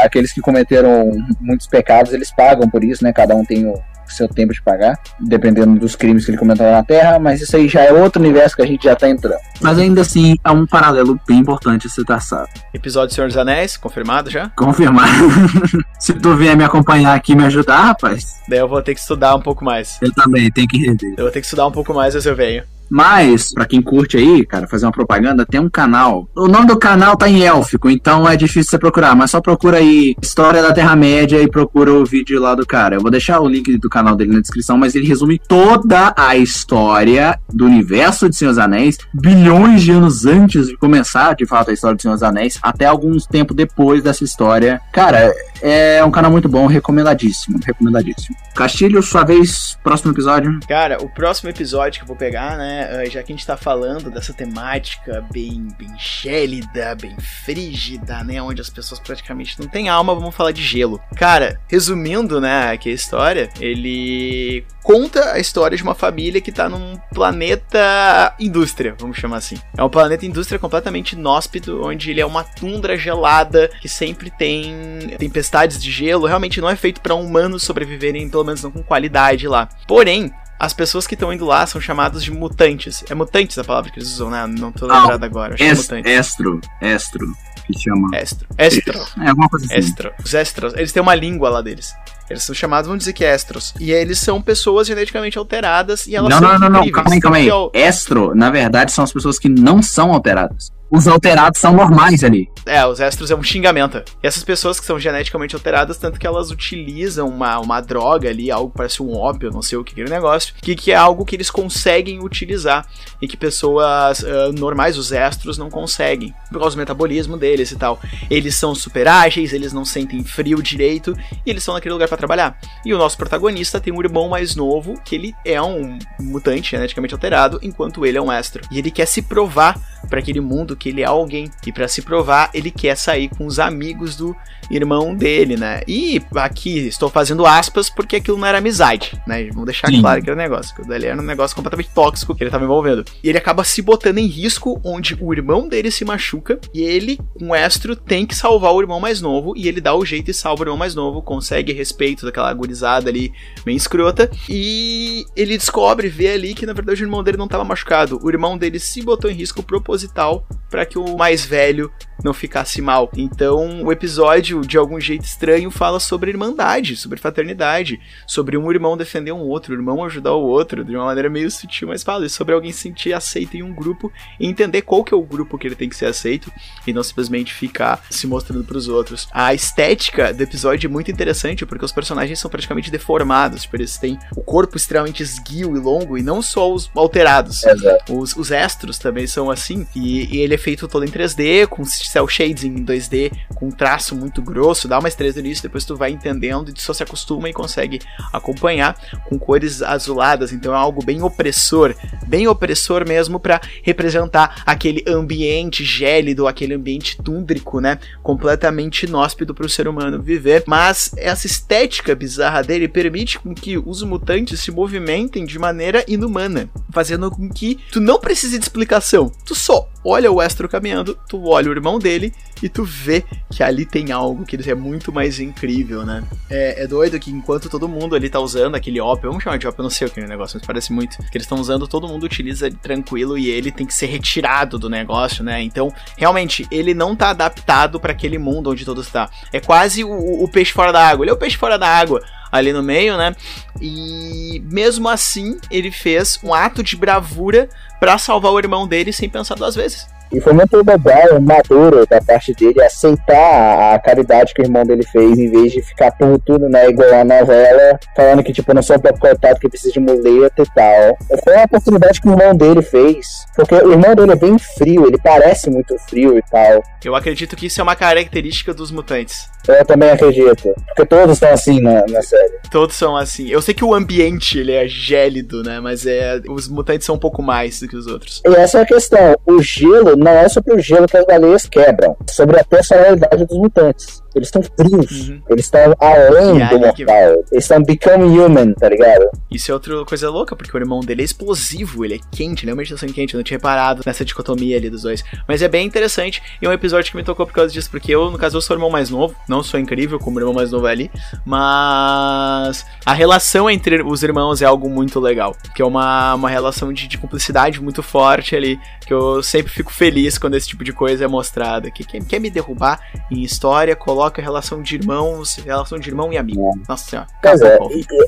aqueles que cometeram muitos pecados, eles pagam por isso, né? Cada um tem o seu tempo de pagar, dependendo dos crimes que ele cometeu na Terra, mas isso aí já é outro universo que a gente já tá entrando. Mas ainda assim, é um paralelo bem importante a ser traçado. Episódio Senhor dos Anéis, confirmado já? Confirmado. Se tu vier me acompanhar aqui e me ajudar, rapaz. Daí eu vou ter que estudar um pouco mais. Eu também, tenho que rever. Eu vou ter que estudar um pouco mais, mas eu venho. Mas, para quem curte aí, cara, fazer uma propaganda, tem um canal. O nome do canal tá em élfico, então é difícil você procurar, mas só procura aí História da Terra-média e procura o vídeo lá do cara. Eu vou deixar o link do canal dele na descrição, mas ele resume toda a história do universo de Senhor dos Anéis, bilhões de anos antes de começar, de fato, a história de Senhor dos Anéis, até alguns tempo depois dessa história. Cara, é um canal muito bom, recomendadíssimo, recomendadíssimo. Castilho, sua vez, próximo episódio. Cara, o próximo episódio que eu vou pegar, né, já que a gente tá falando dessa temática bem, bem gélida, bem frígida, né, onde as pessoas praticamente não têm alma, vamos falar de gelo. Cara, resumindo, né, aqui a história, ele conta a história de uma família que tá num planeta indústria, vamos chamar assim. É um planeta indústria completamente inóspito, onde ele é uma tundra gelada que sempre tem tempestades de gelo. Realmente não é feito para humanos sobreviverem, pelo menos não com qualidade lá. Porém, as pessoas que estão indo lá são chamadas de mutantes. É mutantes a palavra que eles usam, né? Não tô lembrado agora. Acho que é Est mutantes. estro, estro, que chama. Estro. Estro. É alguma coisa assim. Estro. Os estros. Eles têm uma língua lá deles. Eles são chamados, vamos dizer que estros. E eles são pessoas geneticamente alteradas e elas Não, são não, não, não, incríveis. calma aí, calma aí. É Estro, na verdade, são as pessoas que não são alteradas. Os alterados são normais ali. É, os estros é um xingamento. E essas pessoas que são geneticamente alteradas, tanto que elas utilizam uma, uma droga ali, algo parece um ópio, não sei o que aquele negócio, que, que é algo que eles conseguem utilizar e que pessoas ah, normais, os estros, não conseguem, por causa do metabolismo deles e tal. Eles são super ágeis, eles não sentem frio direito e eles estão naquele lugar pra trabalhar. E o nosso protagonista tem um irmão mais novo, que ele é um mutante geneticamente alterado, enquanto ele é um estro. E ele quer se provar para aquele mundo que ele é alguém. E para se provar, ele quer sair com os amigos do irmão dele, né? E aqui estou fazendo aspas porque aquilo não era amizade, né? Vamos deixar Sim. claro que era um negócio. Que o dele era um negócio completamente tóxico que ele tava envolvendo. E ele acaba se botando em risco, onde o irmão dele se machuca e ele, um estro, tem que salvar o irmão mais novo. E ele dá o jeito e salva o irmão mais novo, consegue respeito daquela agorizada ali, bem escrota. E ele descobre, vê ali que na verdade o irmão dele não tava machucado. O irmão dele se botou em risco proposital para que o mais velho não ficasse mal. Então, o episódio, de algum jeito estranho, fala sobre irmandade, sobre fraternidade, sobre um irmão defender um outro, o irmão ajudar o outro, de uma maneira meio sutil, mas fala sobre alguém se sentir aceito em um grupo e entender qual que é o grupo que ele tem que ser aceito e não simplesmente ficar se mostrando pros outros. A estética do episódio é muito interessante porque os personagens são praticamente deformados, tipo, eles têm o corpo extremamente esguio e longo e não só os alterados. Exato. Os, os estros também são assim. E, e ele é feito todo em 3D, com cel shades em 2D, com um traço muito grosso. Dá uma estrela nisso, depois tu vai entendendo e só se acostuma e consegue acompanhar com cores azuladas. Então é algo bem opressor, bem opressor mesmo pra representar aquele ambiente gélido, aquele ambiente túndrico, né? Completamente inóspito pro ser humano viver. Mas essa estética bizarra dele permite com que os mutantes se movimentem de maneira inumana, fazendo com que tu não precise de explicação. Tu só olha o Estro caminhando, tu olha o irmão dele e tu vê que ali tem algo que é muito mais incrível, né? É, é doido que enquanto todo mundo ali tá usando aquele ópio, vamos chamar de ópio, não sei o que é o negócio, mas parece muito, que eles estão usando, todo mundo utiliza tranquilo e ele tem que ser retirado do negócio, né? Então, realmente, ele não tá adaptado para aquele mundo onde todos tá. É quase o, o peixe fora da água, ele é o peixe fora da água ali no meio, né? E mesmo assim, ele fez um ato de bravura pra salvar o irmão dele sem pensar duas vezes. E foi muito legal, maduro da parte dele, aceitar a caridade que o irmão dele fez, em vez de ficar puto, né, igual a novela, falando que, tipo, não sou um coitado que precisa de muleta e tal. Foi uma oportunidade que o irmão dele fez, porque o irmão dele é bem frio, ele parece muito frio e tal. Eu acredito que isso é uma característica dos mutantes. Eu também acredito, porque todos estão assim na, na série. Todos são assim. Eu sei que o ambiente, ele é gélido, né, mas é os mutantes são um pouco mais do que os outros. E essa é a questão, o gelo não é sobre o gelo que as baleias quebram, é sobre a personalidade dos mutantes. Eles estão frios. Uhum. Eles estão além do aí que- mortal. Eles estão become human, tá ligado? Isso é outra coisa louca, porque o irmão dele é explosivo, ele é quente, ele é uma meditação quente. Eu não tinha reparado nessa dicotomia ali dos dois. Mas é bem interessante e é um episódio que me tocou por causa disso, porque eu, no caso, eu sou o irmão mais novo, não sou incrível como o irmão mais novo é ali, mas a relação entre os irmãos é algo muito legal, que é uma, uma relação de, de cumplicidade muito forte ali, que eu sempre fico feliz quando esse tipo de coisa é mostrada. Que quem quer me derrubar em história, coloca relação de irmãos, relação de irmão e amigo. Nossa senhora. Pois é,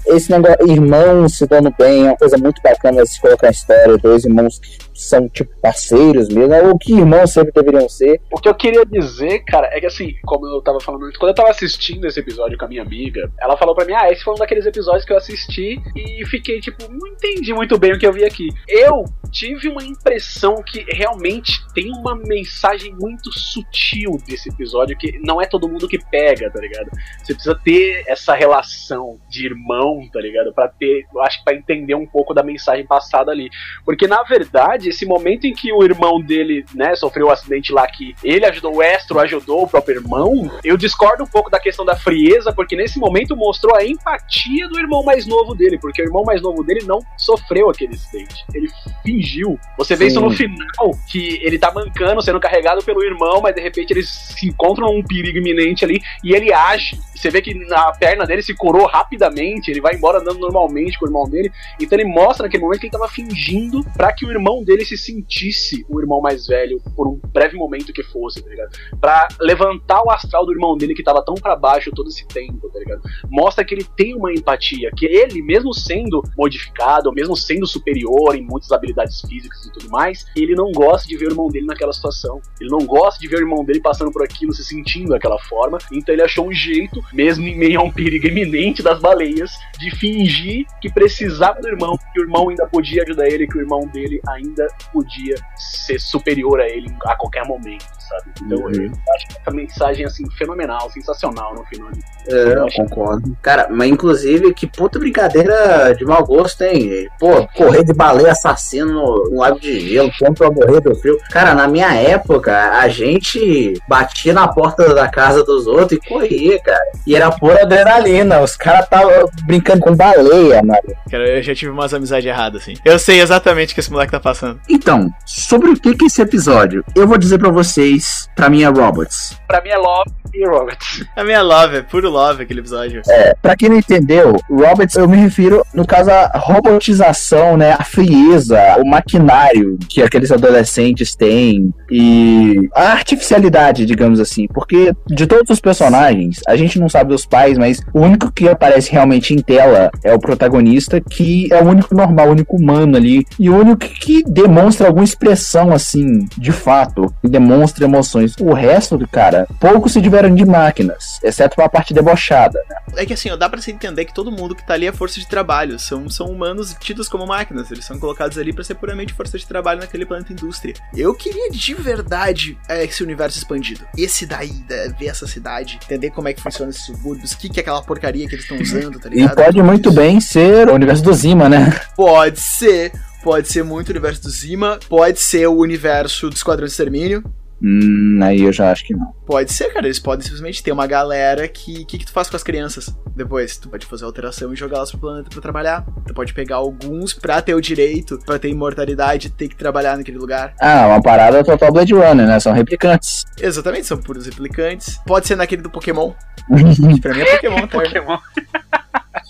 esse negócio, irmãos se dando bem, é uma coisa muito bacana se colocar na história, dois irmãos que são, tipo, parceiros mesmo, é o que irmãos sempre deveriam ser. O que eu queria dizer, cara, é que assim, como eu tava falando antes, quando eu tava assistindo esse episódio com a minha amiga, ela falou pra mim, ah, esse foi um daqueles episódios que eu assisti e fiquei, tipo, não entendi muito bem o que eu vi aqui. Eu tive uma impressão que realmente tem uma mensagem muito sutil desse episódio que não é todo mundo que pega, tá ligado? Você precisa ter essa relação de irmão, tá ligado? Pra ter, eu acho que pra entender um pouco da mensagem passada ali. Porque na verdade, esse momento em que o irmão dele, né, sofreu o acidente lá que ele ajudou o Estro, ajudou o próprio irmão, eu discordo um pouco da questão da frieza, porque nesse momento mostrou a empatia do irmão mais novo dele, porque o irmão mais novo dele não sofreu aquele acidente. Ele fingiu. Você vê Sim. isso no final, que ele tá mancando, sendo carregado pelo irmão, mas de repente eles se encontram num perigo iminente ali e ele age. Você vê que na perna dele se curou rapidamente, ele vai embora andando normalmente com o irmão dele. Então ele mostra naquele momento que ele tava fingindo pra que o irmão dele se sentisse o irmão mais velho por um breve momento que fosse, tá ligado? Pra levantar o astral do irmão dele que tava tão pra baixo todo esse tempo, tá ligado? Mostra que ele tem uma empatia, que ele, mesmo sendo modificado, mesmo sendo superior em muitas habilidades físicas e tudo mais, ele não gosta de ver o irmão dele naquela situação. Ele não gosta de ver o irmão dele passando por aquilo, se sentindo daquela forma. Então ele achou um jeito, mesmo em meio a um perigo iminente das baleias, de fingir que precisava do irmão, que o irmão ainda podia ajudar ele, que o irmão dele ainda podia ser superior a ele a qualquer momento, sabe? Então Uhum. eu acho que essa mensagem assim fenomenal, sensacional no final. É, eu concordo. Cara, mas inclusive, que puta brincadeira de mau gosto, hein? Pô, correr de baleia assassino no, no lago de gelo, como pra morrer do frio. Cara, na minha época, a gente batia na porta da casa dos outros e corria, cara. E era pura adrenalina, os caras estavam brincando com baleia, mano. Cara, eu já tive umas amizades erradas, assim. Eu sei exatamente o que esse moleque tá passando. Então, sobre o que que é esse episódio? Eu vou dizer pra vocês, pra mim é Robots. Pra mim é Love e Roberts. A minha love, é puro love aquele episódio. É, pra quem não entendeu, Roberts, eu me refiro, no caso, à robotização, né? A frieza, o maquinário que aqueles adolescentes têm e a artificialidade, digamos assim. Porque de todos os personagens, a gente não sabe dos pais, mas o único que aparece realmente em tela é o protagonista, que é o único normal, o único humano ali. E o único que demonstra alguma expressão, assim, de fato, que demonstra emoções. O resto, cara, poucos se tiveram de máquinas, exceto a parte debochada. É que assim, ó, dá pra se entender que todo mundo que tá ali é força de trabalho. São, são humanos tidos como máquinas. Eles são colocados ali pra ser puramente força de trabalho naquele planeta indústria. Eu queria de verdade é, esse universo expandido. Esse daí, da- ver essa cidade, entender como é que funciona esses subúrbios, o que, que é aquela porcaria que eles estão usando, tá E ligado? pode muito bem ser o universo do Zima, né? Pode ser. Pode ser muito o universo do Zima. Pode ser o universo do Esquadrão de Extermínio. Hum, aí eu já acho que não. Pode ser, cara. Eles podem simplesmente ter uma galera que. O que, que tu faz com as crianças depois? Tu pode fazer alteração e jogá-las pro planeta pra trabalhar. Tu pode pegar alguns pra ter o direito, pra ter imortalidade, ter que trabalhar naquele lugar. Ah, uma parada total Blade Runner, né? São replicantes. Exatamente, são puros replicantes. Pode ser naquele do Pokémon. pra mim é Pokémon, tá? Pokémon.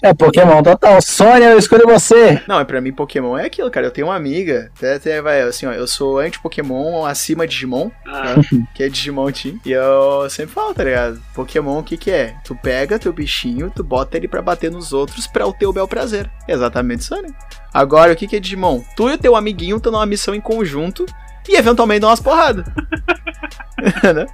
é Pokémon total. Sônia, eu escolho você. Não, é pra mim Pokémon é aquilo, cara. Eu tenho uma amiga, até, até vai, assim, ó, eu sou anti-Pokémon acima Digimon, Ah, que é Digimon Team. E eu sempre falo, tá ligado? Pokémon, o que que é? Tu pega teu bichinho, tu bota ele pra bater nos outros pra o teu bel prazer. Exatamente isso, né? Agora, o que que é Digimon? Tu e o teu amiguinho estão numa missão em conjunto e eventualmente dão umas porradas. Né?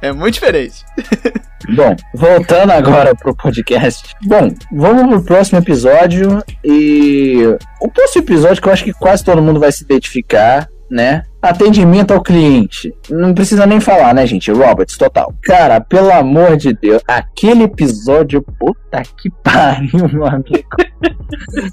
É muito diferente. Bom, voltando agora pro podcast. Bom, vamos pro próximo episódio. E o próximo episódio que eu acho que quase todo mundo vai se identificar, né? Atendimento ao cliente. Não precisa nem falar, né, gente? Roberts, total. Cara, pelo amor de Deus, aquele episódio, puta que pariu, meu amigo.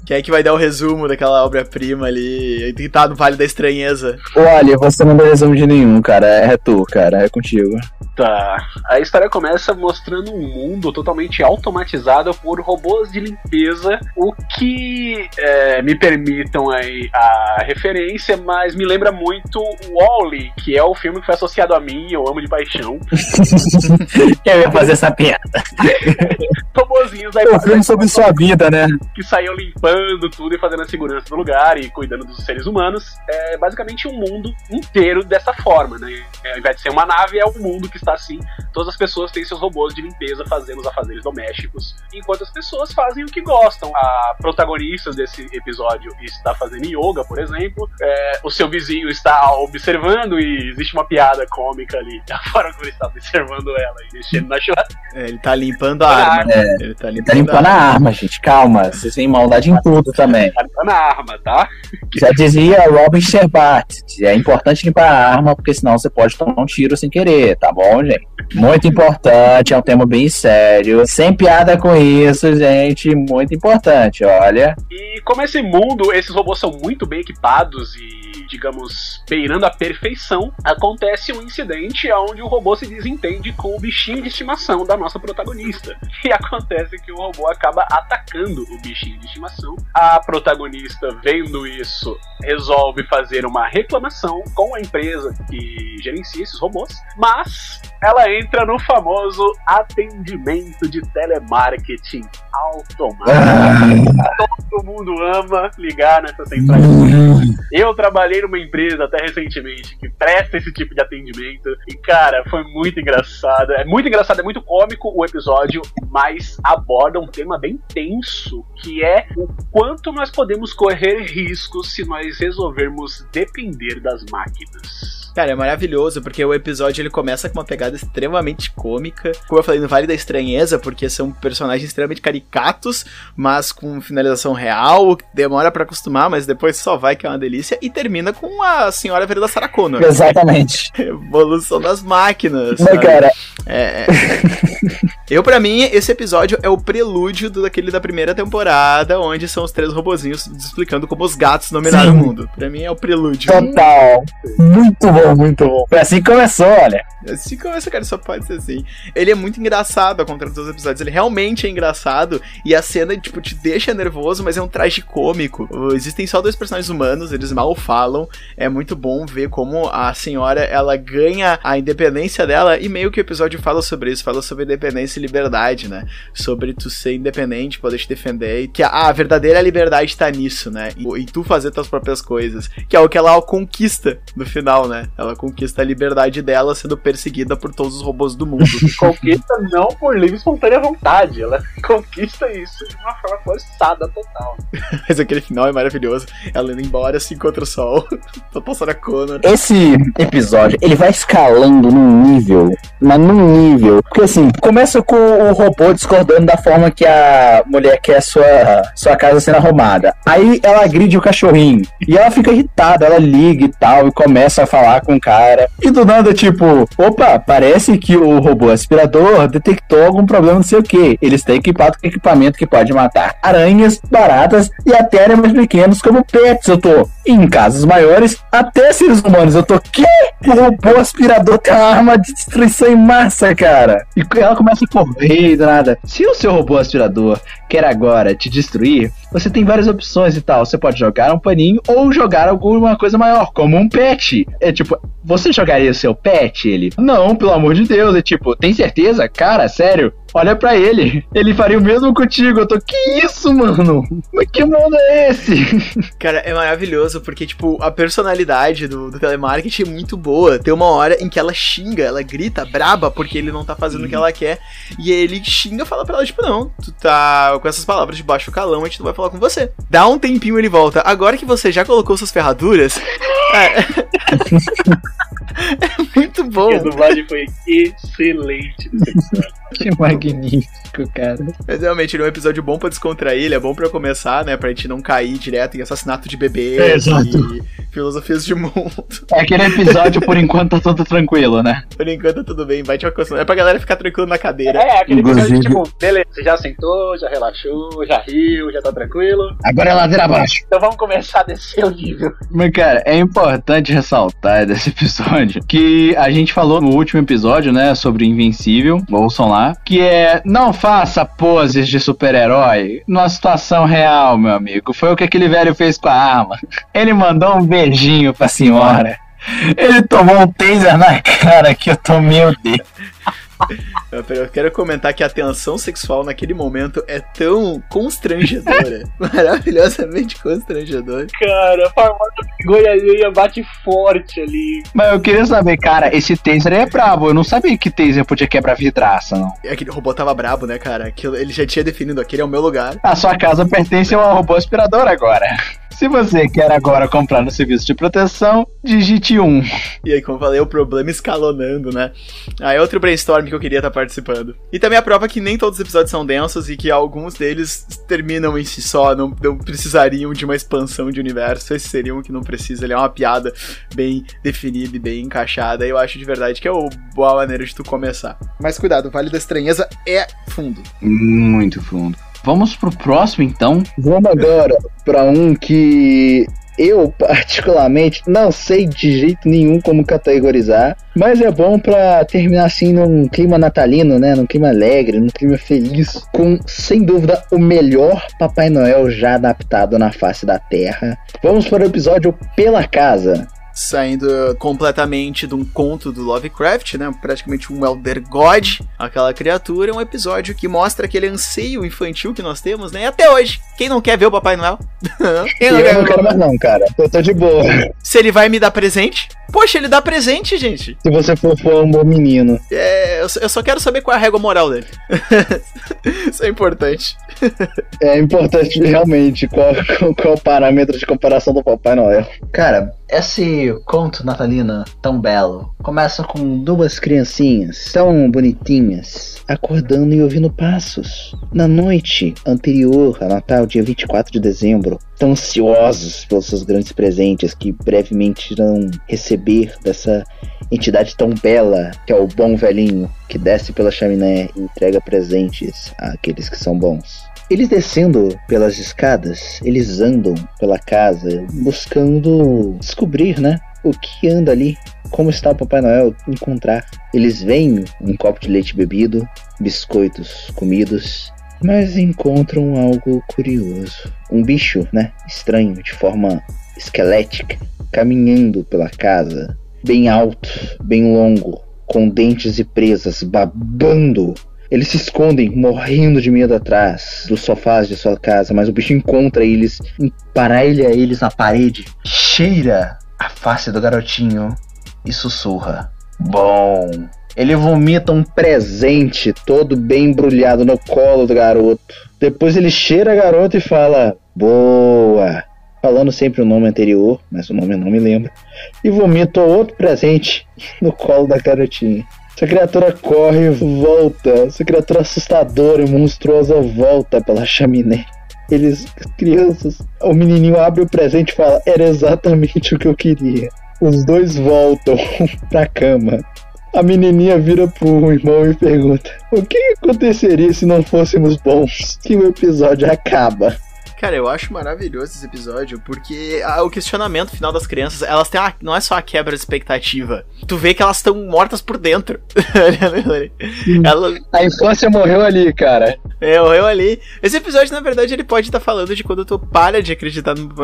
Quem é que vai dar o resumo daquela obra-prima ali? Que tá no Vale da Estranheza. Olha, você não deu resumo de nenhum, cara. É tu, cara. É contigo. Tá. A história começa mostrando um mundo totalmente automatizado por robôs de limpeza, o que é, me permitam aí a referência, mas me lembra muito Wally, que é o filme que foi associado a mim, eu amo de paixão. eu ia fazer essa piada. Robozinhos aí. Um filme sobre sua vida, né? Que saíam limpando tudo e fazendo a segurança do lugar e cuidando dos seres humanos. É basicamente um mundo inteiro dessa forma, né? É, ao invés de ser uma nave, é o um mundo que está assim. Todas as pessoas têm seus robôs de limpeza fazendo os afazeres domésticos, enquanto as pessoas fazem o que gostam. A protagonista desse episódio está fazendo yoga, por exemplo. É, o seu vizinho está observando e existe uma piada cômica ali da forma como ele está observando ela e mexendo na churrasqueira. É, ele tá limpando a arma. É, ele tá limpando, tá limpando a, arma. gente. Calma, vocês têm maldade em tudo também. Tá limpando a arma, tá? Já dizia Robin Sherbat. É importante limpar a arma, porque senão você pode tomar um tiro sem querer, tá bom, gente? Muito importante, é um tema bem sério. Sem piada com isso, gente. Muito importante, olha. E como esse mundo, esses robôs são muito bem equipados e digamos, beirando a perfeição, acontece um incidente onde o robô se desentende com o bichinho de estimação da nossa protagonista. E acontece que o robô acaba atacando o bichinho de estimação. A protagonista, vendo isso, resolve fazer uma reclamação com a empresa que gerencia esses robôs, mas ela entra no famoso atendimento de telemarketing automático. Todo mundo ama ligar nessa central. Eu trabalhei numa empresa até recentemente que presta esse tipo de atendimento e cara, foi muito engraçado. É muito engraçado, é muito cômico o episódio, mas aborda um tema bem tenso, que é o quanto nós podemos correr riscos se nós resolvermos depender das máquinas. Cara, é maravilhoso, porque o episódio ele começa com uma pegada extremamente cômica. Como eu falei, no Vale da Estranheza, porque são personagens extremamente caricatos, mas com finalização real, demora para acostumar, mas depois só vai que é uma delícia. E termina com a senhora Vereda Sarah Connor. Exatamente. Evolução das máquinas. Mas, cara. É. é. eu, para mim, esse episódio é o prelúdio daquele da primeira temporada, onde são os três robozinhos explicando como os gatos dominaram Sim. o mundo. Pra mim é o prelúdio. Total. Muito bom, muito bom. Foi assim que começou, olha. Assim começa, cara, só pode ser assim. Ele é muito engraçado, ao contrário dos episódios. Ele realmente é engraçado e a cena, tipo, te deixa nervoso, mas é um traje cômico. Existem só dois personagens humanos, eles mal falam. É muito bom ver como a senhora, ela ganha a independência dela e meio que o episódio fala sobre isso, fala sobre independência e liberdade, né? Sobre tu ser independente, poder te defender e que a, a verdadeira liberdade tá nisso, né? E, e tu fazer tuas próprias coisas, que é o que ela conquista no final, né? Ela conquista a liberdade dela sendo perseguida por todos os robôs do mundo. conquista não por livre e espontânea vontade, ela conquista isso de uma forma forçada total. Mas aquele final é maravilhoso. Ela indo embora assim contra o sol. Tô passando a Connor. Esse episódio, ele vai escalando num nível, mas num nível. Porque assim, começa com o robô discordando da forma que a mulher quer sua, sua casa sendo arrumada. Aí ela agride o cachorrinho. E ela fica irritada, ela liga e tal, e começa a falar com o cara. E do nada, tipo, opa, parece que o robô aspirador detectou algum problema, não sei o que. Ele está equipado com equipamento que pode matar aranhas, baratas e até animais pequenos como pets. Eu tô em casas maiores, até seres humanos. Eu tô, que? O robô aspirador tem uma arma de destruição em massa, cara. E ela começa a correr do nada. Se o seu robô aspirador quer agora te destruir, você tem várias opções e tal. Você pode jogar um paninho ou jogar alguma coisa maior, como um pet. É tipo, você jogaria o seu pet? Ele, não, pelo amor de Deus. É tipo, tem certeza? Cara, sério? Olha para ele. Ele faria o mesmo contigo. Eu tô, que isso, mano? Mas que mundo é esse? Cara, é maravilhoso porque, tipo, a personalidade do, do telemarketing é muito boa. Tem uma hora em que ela xinga, ela grita braba porque ele não tá fazendo o que ela quer. E ele xinga fala pra ela, tipo, não, tu tá com essas palavras de baixo calão, a gente não vai falar com você. Dá um tempinho ele volta. Agora que você já colocou suas ferraduras. É muito bom. E a dublagem foi excelente nesse episódio. Que magnífico, cara. Mas realmente, ele é um episódio bom pra descontrair, ele é bom pra começar, né? Pra gente não cair direto em assassinato de bebê É, e filosofias de mundo. É aquele episódio, por enquanto, tá tudo tranquilo, né? Por enquanto tá tudo bem, vai te acostumar. É pra galera ficar tranquilo na cadeira. É, aquele episódio Inclusive- tipo, beleza, já sentou, já relaxou, já riu, já tá tranquilo. Agora é ladeira abaixo. Então vamos começar a descer o nível. Mas, cara, é importante ressaltar desse episódio que a gente falou no último episódio, né, sobre Invencível, ouçam lá, que é não faça poses de super-herói numa situação real, meu amigo. Foi o que aquele velho fez com a arma. Ele mandou um beijinho pra senhora. Ele tomou um taser na cara que eu tô, meu Deus. Eu quero comentar que a tensão sexual naquele momento é tão constrangedora. maravilhosamente constrangedora. Cara, a farmácia vergonha alheia bate forte ali. Mas eu queria saber, cara, esse taser é brabo. Eu não sabia que taser podia quebrar vidraça, não. Aquele robô tava brabo, né, cara? Aquilo, ele já tinha definido, aquele é o meu lugar. A sua casa pertence a um robô aspirador agora. Se você quer agora comprar no serviço de proteção, digite 1. E aí, como eu falei, o problema escalonando, né? Aí é outro brainstorm que eu queria estar participando. E também a prova que nem todos os episódios são densos e que alguns deles terminam em si só, não, não precisariam de uma expansão de universo. Esse seria um que não precisa, ele é uma piada bem definida e bem encaixada. Eu acho de verdade que é uma boa maneira de tu começar. Mas cuidado, o Vale da Estranheza é fundo. Muito fundo. Vamos pro próximo, então. Vamos agora pra um que eu, particularmente, não sei de jeito nenhum como categorizar, mas é bom pra terminar assim num clima natalino, né? Num clima alegre, num clima feliz, com, sem dúvida, o melhor Papai Noel já adaptado na face da Terra. Vamos para o episódio Pela Casa. Saindo completamente de um conto do Lovecraft, né? Praticamente um Elder God, aquela criatura, é um episódio que mostra aquele anseio infantil que nós temos, né? E até hoje, quem não quer ver o Papai Noel? Eu não quero mais não, cara. Eu tô de boa. Se ele vai me dar presente? Poxa, ele dá presente, gente. Se você for, for um bom menino. É, eu, só, eu só quero saber qual é a régua moral dele. Isso é importante. É importante realmente qual, qual, qual o parâmetro de comparação do Papai Noel. Cara, esse conto natalino tão belo Começa com duas criancinhas tão bonitinhas acordando e ouvindo passos. Na noite anterior a Natal, dia 24 de dezembro, tão ansiosos pelos seus grandes presentes que brevemente irão receber dessa entidade tão bela que é o bom velhinho que desce pela chaminé e entrega presentes àqueles que são bons. Eles descendo pelas escadas, eles andam pela casa buscando descobrir, né, o que anda ali, como está o Papai Noel, encontrar. Eles veem um copo de leite bebido, biscoitos comidos, mas encontram algo curioso. Um bicho, né, estranho, de forma esquelética, caminhando pela casa, bem alto, bem longo, com dentes e presas, babando eles se escondem, morrendo de medo atrás dos sofás de sua casa, mas o bicho encontra eles, emparelha eles na parede, cheira a face do garotinho e sussurra: Bom. Ele vomita um presente todo bem embrulhado no colo do garoto. Depois ele cheira a garota e fala: Boa. Falando sempre o nome anterior, mas o nome eu não me lembro. E vomita outro presente no colo da garotinha. Essa criatura corre e volta. Essa criatura assustadora e monstruosa volta pela chaminé. Eles, crianças, o menininho abre o presente e fala: Era exatamente o que eu queria. Os dois voltam pra cama. A menininha vira pro irmão e pergunta: O que aconteceria se não fôssemos bons? E o episódio acaba. Cara, eu acho maravilhoso esse episódio, porque o questionamento final das crianças, elas têm uma, não é só a quebra de expectativa. Tu vê que elas estão mortas por dentro. Ela, A infância morreu ali, cara. é, eu ali. Esse episódio, na verdade, ele pode estar falando de quando tu para de acreditar no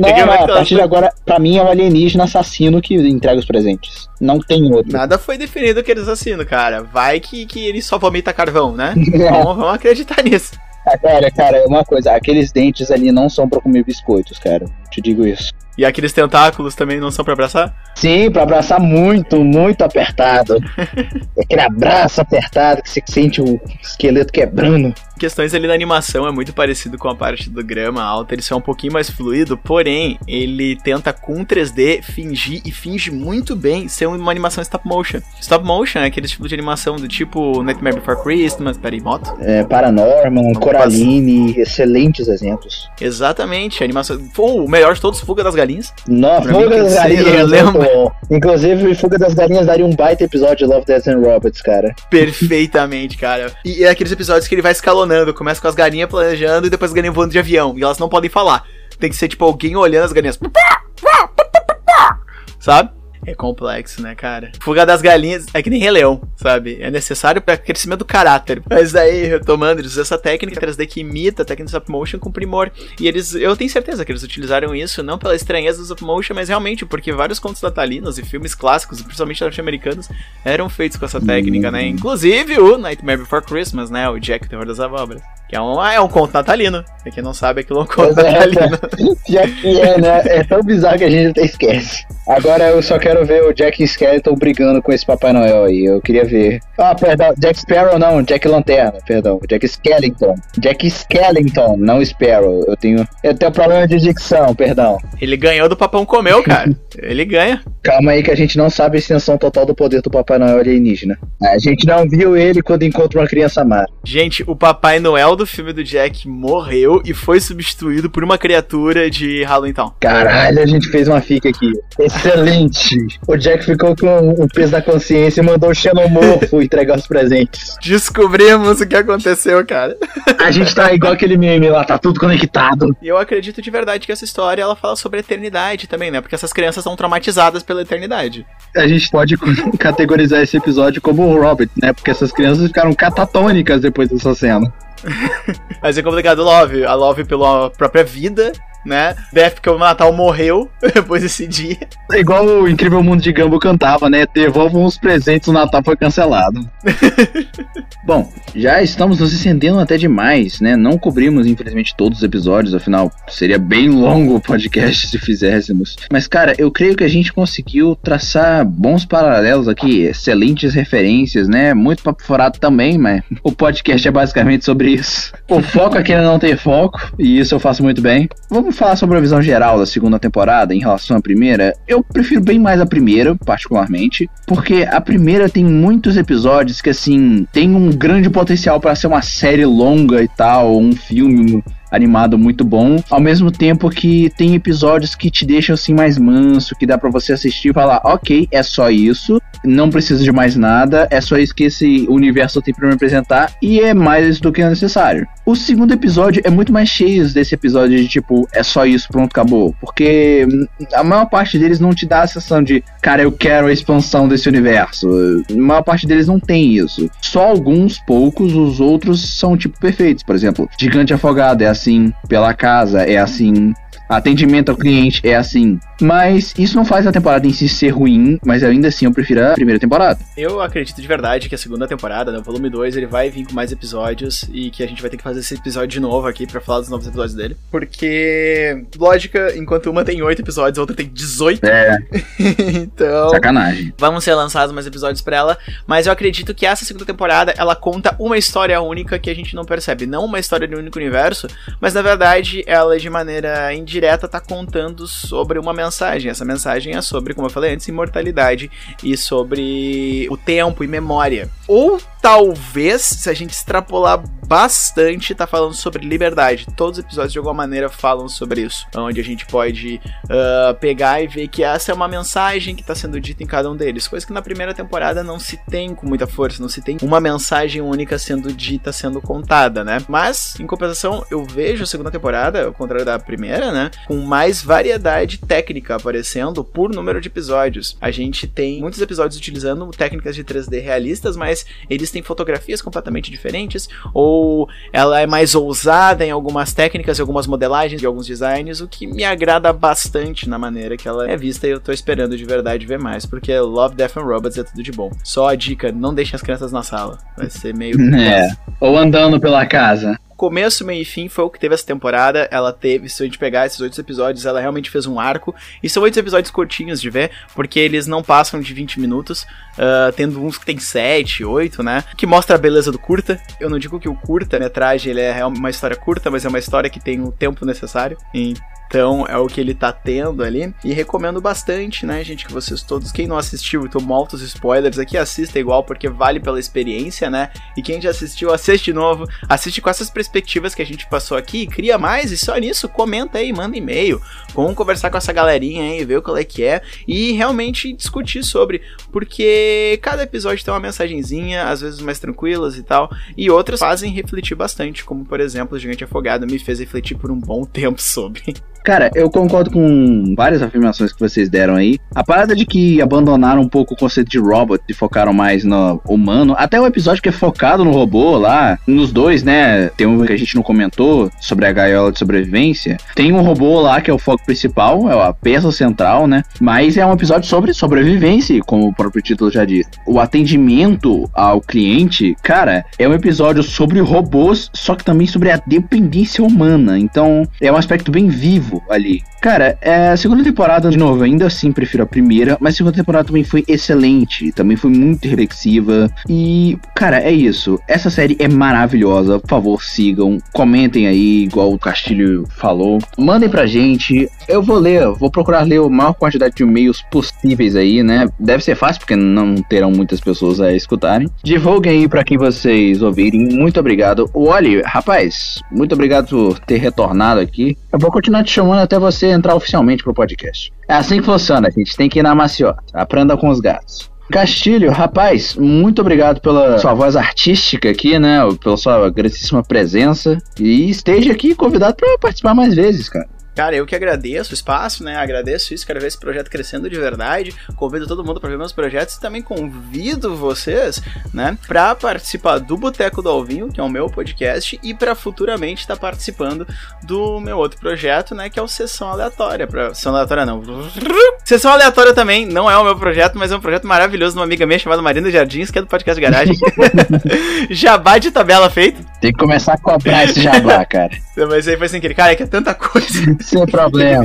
Não, É não, a partir de agora, pra mim é um alienígena assassino que entrega os presentes. Não tem outro. Nada foi definido que eles assinam, cara. Vai que, que ele só vomita carvão, né? Vamos, vamos acreditar nisso. Ah, Cara, cara, uma coisa, aqueles dentes ali não são pra comer biscoitos, cara. Te digo isso. E aqueles tentáculos também não são pra abraçar? Sim, pra abraçar muito, muito apertado. Aquele abraço apertado que você sente o esqueleto quebrando. Questões ali na animação é muito parecido com a parte do grama alta, ele só é um pouquinho mais fluido, porém, ele tenta com 3D fingir e finge muito bem ser uma animação stop motion. Stop motion é aquele tipo de animação do tipo Nightmare Before Christmas, peraí, moto? É, Paranorman, Coraline, excelentes exemplos. Exatamente, a animação. Pô, o melhor de todos, Fuga das Galinhas. Nossa, Pra Fuga das Galinhas eu é lembro. bom. Inclusive, Fuga das Galinhas daria um baita episódio de Love, Death and Robots, cara. Perfeitamente, cara. E é aqueles episódios que ele vai escalonando, começa com as galinhas planejando e depois as galinhas voando de avião. E elas não podem falar. Tem que ser tipo alguém olhando as galinhas. Sabe? É complexo, né, cara? Fuga das galinhas é que nem Rei Leão, sabe? É necessário para crescimento do caráter. Mas daí, retomando, eles usam essa técnica 3D que imita a técnica de stop motion com primor. E eles, eu tenho certeza que eles utilizaram isso não pela estranheza do stop motion, mas realmente porque vários contos natalinos e filmes clássicos, principalmente norte-americanos, eram feitos com essa técnica, né? Inclusive o Nightmare Before Christmas, né? O Jack, o Terror das Abóboras. Que é um, é um conto natalino. Pra quem não sabe, aquilo é um conto Pois é, natalino. Já que é, né? É tão bizarro que a gente até esquece. Agora eu só quero ver o Jack Skeleton brigando com esse Papai Noel aí. Eu queria ver. Ah, perdão. Jack Sparrow não, Jack Lanterna, perdão. Jack Skellington. Jack Skellington, não Sparrow. Eu tenho. Eu tenho problema de dicção, perdão. Ele ganhou do Papão Comeu, cara. Ele ganha. Calma aí que a gente não sabe a extensão total do poder do Papai Noel alienígena. A gente não viu ele quando encontra uma criança má. Gente, o Papai Noel do filme do Jack morreu e foi substituído por uma criatura de Halloween Town. Caralho, a gente fez uma fica aqui. Excelente! O Jack ficou com o peso da consciência e mandou o xenomorfo entregar os presentes. Descobrimos o que aconteceu, cara. A gente tá igual aquele meme lá, tá tudo conectado. E eu acredito de verdade que essa história ela fala sobre a eternidade também, né? Porque essas crianças são traumatizadas pela eternidade. A gente pode categorizar esse episódio como o Robert, né? Porque essas crianças ficaram catatônicas depois dessa cena. Mas é complicado, Love. A Love pela própria vida, né? Death porque o Natal morreu depois desse dia. É igual o Incrível Mundo de Gambo cantava, né? Devolvam os presentes, o Natal foi cancelado. Bom, já estamos nos estendendo até demais, né? Não cobrimos, infelizmente, todos os episódios, afinal, seria bem longo o podcast se fizéssemos. Mas, cara, eu creio que a gente conseguiu traçar bons paralelos aqui, excelentes referências, né? Muito papo furado também, mas o podcast é basicamente sobre isso. O foco aqui é não ter foco, e isso eu faço muito bem. Vamos falar sobre a visão geral da segunda temporada em relação à primeira. Eu prefiro bem mais a primeira, particularmente, porque a primeira tem muitos episódios que, assim, tem um grande potencial para ser uma série longa e tal, um filme animado muito bom, ao mesmo tempo que tem episódios que te deixam assim mais manso, que dá pra você assistir e falar, ok, é só isso, não precisa de mais nada, é só isso que esse universo tem pra me apresentar e é mais do que necessário. O segundo episódio é muito mais cheio desse episódio de tipo, é só isso, pronto, acabou, porque hum, a maior parte deles não te dá a sensação de, cara, eu quero a expansão desse universo. A maior parte deles não tem isso. Só alguns poucos, os outros são tipo perfeitos. Por exemplo, Gigante Afogado é assim, Pela Casa é assim, Atendimento ao cliente é assim. Mas isso não faz a temporada em si ser ruim, mas ainda assim eu prefiro a primeira temporada. Eu acredito de verdade que a segunda temporada, né, o volume 2, ele vai vir com mais episódios e que a gente vai ter que fazer esse episódio de novo aqui pra falar dos novos episódios dele. Porque, lógica, enquanto uma tem 8 episódios, a outra tem 18. É, então, sacanagem. vão ser lançados mais episódios pra ela, mas eu acredito que essa segunda temporada ela conta uma história única que a gente não percebe, não uma história de um único universo, mas na verdade ela de maneira indireta tá contando sobre uma mensagem. Essa mensagem é sobre, como eu falei antes, imortalidade e sobre o tempo e memória. Ou talvez, se a gente extrapolar bastante, tá falando sobre liberdade. Todos os episódios de alguma maneira falam sobre isso, onde a gente pode ah, pegar e ver que essa é uma mensagem que tá sendo dita em cada um deles, coisa que na primeira temporada não se tem com muita força, não se tem uma mensagem única sendo dita, sendo contada, né? Mas, em compensação, eu vejo a segunda temporada, ao contrário da primeira, né? Com mais variedade técnica aparecendo por número de episódios. A gente tem muitos episódios utilizando técnicas de 3D realistas, mas eles têm fotografias completamente diferentes, ou ela é mais ousada em algumas técnicas e algumas modelagens e alguns designs, o que me agrada bastante na maneira que ela é vista e eu tô esperando de verdade ver mais, porque Love, Death and Robots é tudo de bom. Só a dica, não deixem as crianças na sala. Vai ser meio... É. Ou andando pela casa. Começo, meio e fim foi o que teve essa temporada. Ela teve, se a gente pegar esses oito episódios, ela realmente fez um arco. E são oito episódios curtinhos de ver, porque eles não passam de 20 minutos, uh, tendo uns que tem 7, 8, né? Que mostra a beleza do curta. Eu não digo que o curta-metragem ele é uma história curta, mas é uma história que tem o tempo necessário. Então é o que ele tá tendo ali. E recomendo bastante, né, gente, que vocês todos, quem não assistiu, tô altos spoilers aqui, assista igual, porque vale pela experiência, né? E quem já assistiu, assiste de novo, assiste com essas perspectivas que a gente passou aqui, cria mais, e só nisso, comenta aí, manda e-mail. Vamos conversar com essa galerinha aí, ver qual é que é, e realmente discutir sobre, porque cada episódio tem uma mensagenzinha, às vezes mais tranquilas e tal, e outras fazem refletir bastante, como por exemplo, o Gigante Afogado me fez refletir por um bom tempo sobre. Cara, eu concordo com várias afirmações que vocês deram aí. A parada de que abandonaram um pouco o conceito de robot e focaram mais no humano. Até o episódio que é focado no robô lá, nos dois, né? Tem um que a gente não comentou sobre a gaiola de sobrevivência. Tem um robô lá que é o foco principal, é a peça central, né? Mas é um episódio sobre sobrevivência, como o próprio título já diz. O atendimento ao cliente, cara, é um episódio sobre robôs, só que também sobre a dependência humana. Então, é um aspecto bem vivo ali. Cara, é, a segunda temporada, de novo, ainda assim prefiro a primeira, mas a segunda temporada também foi excelente, também foi muito reflexiva. E, cara, é isso. Essa série é maravilhosa. Por favor, sigam, comentem aí, igual o Castilho falou. Mandem pra gente. Eu vou ler, vou procurar ler a maior quantidade de e-mails possíveis aí, né? Deve ser fácil, porque não terão muitas pessoas a escutarem. Divulguem aí pra quem vocês ouvirem. Muito obrigado. Olhe, rapaz, muito obrigado por ter retornado aqui. Eu vou continuar te chamando até você entrar oficialmente pro podcast. É assim que funciona, a gente tem que ir na maciota. Aprenda com os gatos. Castilho, rapaz, muito obrigado pela sua voz artística aqui, né? Pela sua grandíssima presença. E esteja aqui convidado para participar mais vezes, cara. Cara, eu que agradeço o espaço, né? Agradeço isso, quero ver esse projeto crescendo de verdade. Convido todo mundo para ver meus projetos e também convido vocês, né, para participar do Boteco do Alvinho, que é o meu podcast, e para futuramente estar tá participando do meu outro projeto, né, que é o Sessão Aleatória. Pra... Sessão Aleatória não. Sessão Aleatória também não é o meu projeto, mas é um projeto maravilhoso de uma amiga minha chamada Marina Jardins, que é do podcast Garagem. jabá de tabela feito. Tem que começar a comprar esse jabá, cara. Mas aí foi sem querer. Cara, é que é tanta coisa. Sem problema.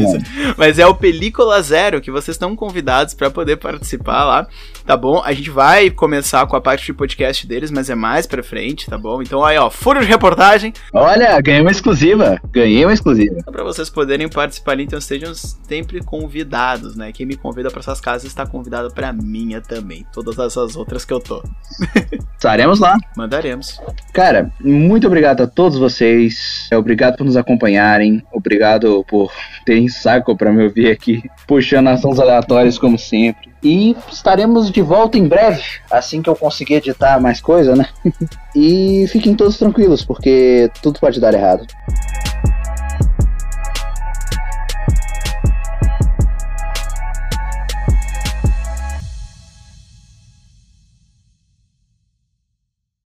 Mas é o Película Zero que vocês estão convidados para poder participar lá, tá bom? A gente vai começar com a parte de podcast deles, mas é mais pra frente, tá bom? Então aí, ó, furo de reportagem. Olha, ganhei uma exclusiva. Ganhei uma exclusiva. Pra vocês poderem participar ali, então estejam sempre convidados, né? Quem me convida para essas casas está convidado pra minha também. Todas essas outras que eu tô. Estaremos lá. Mandaremos. Cara, muito obrigado a todos vocês. Obrigado por nos acompanharem. Obrigado por terem saco para me ouvir aqui, puxando assuntos aleatórios como sempre. E estaremos de volta em breve, assim que eu conseguir editar mais coisa, né? e fiquem todos tranquilos, porque tudo pode dar errado.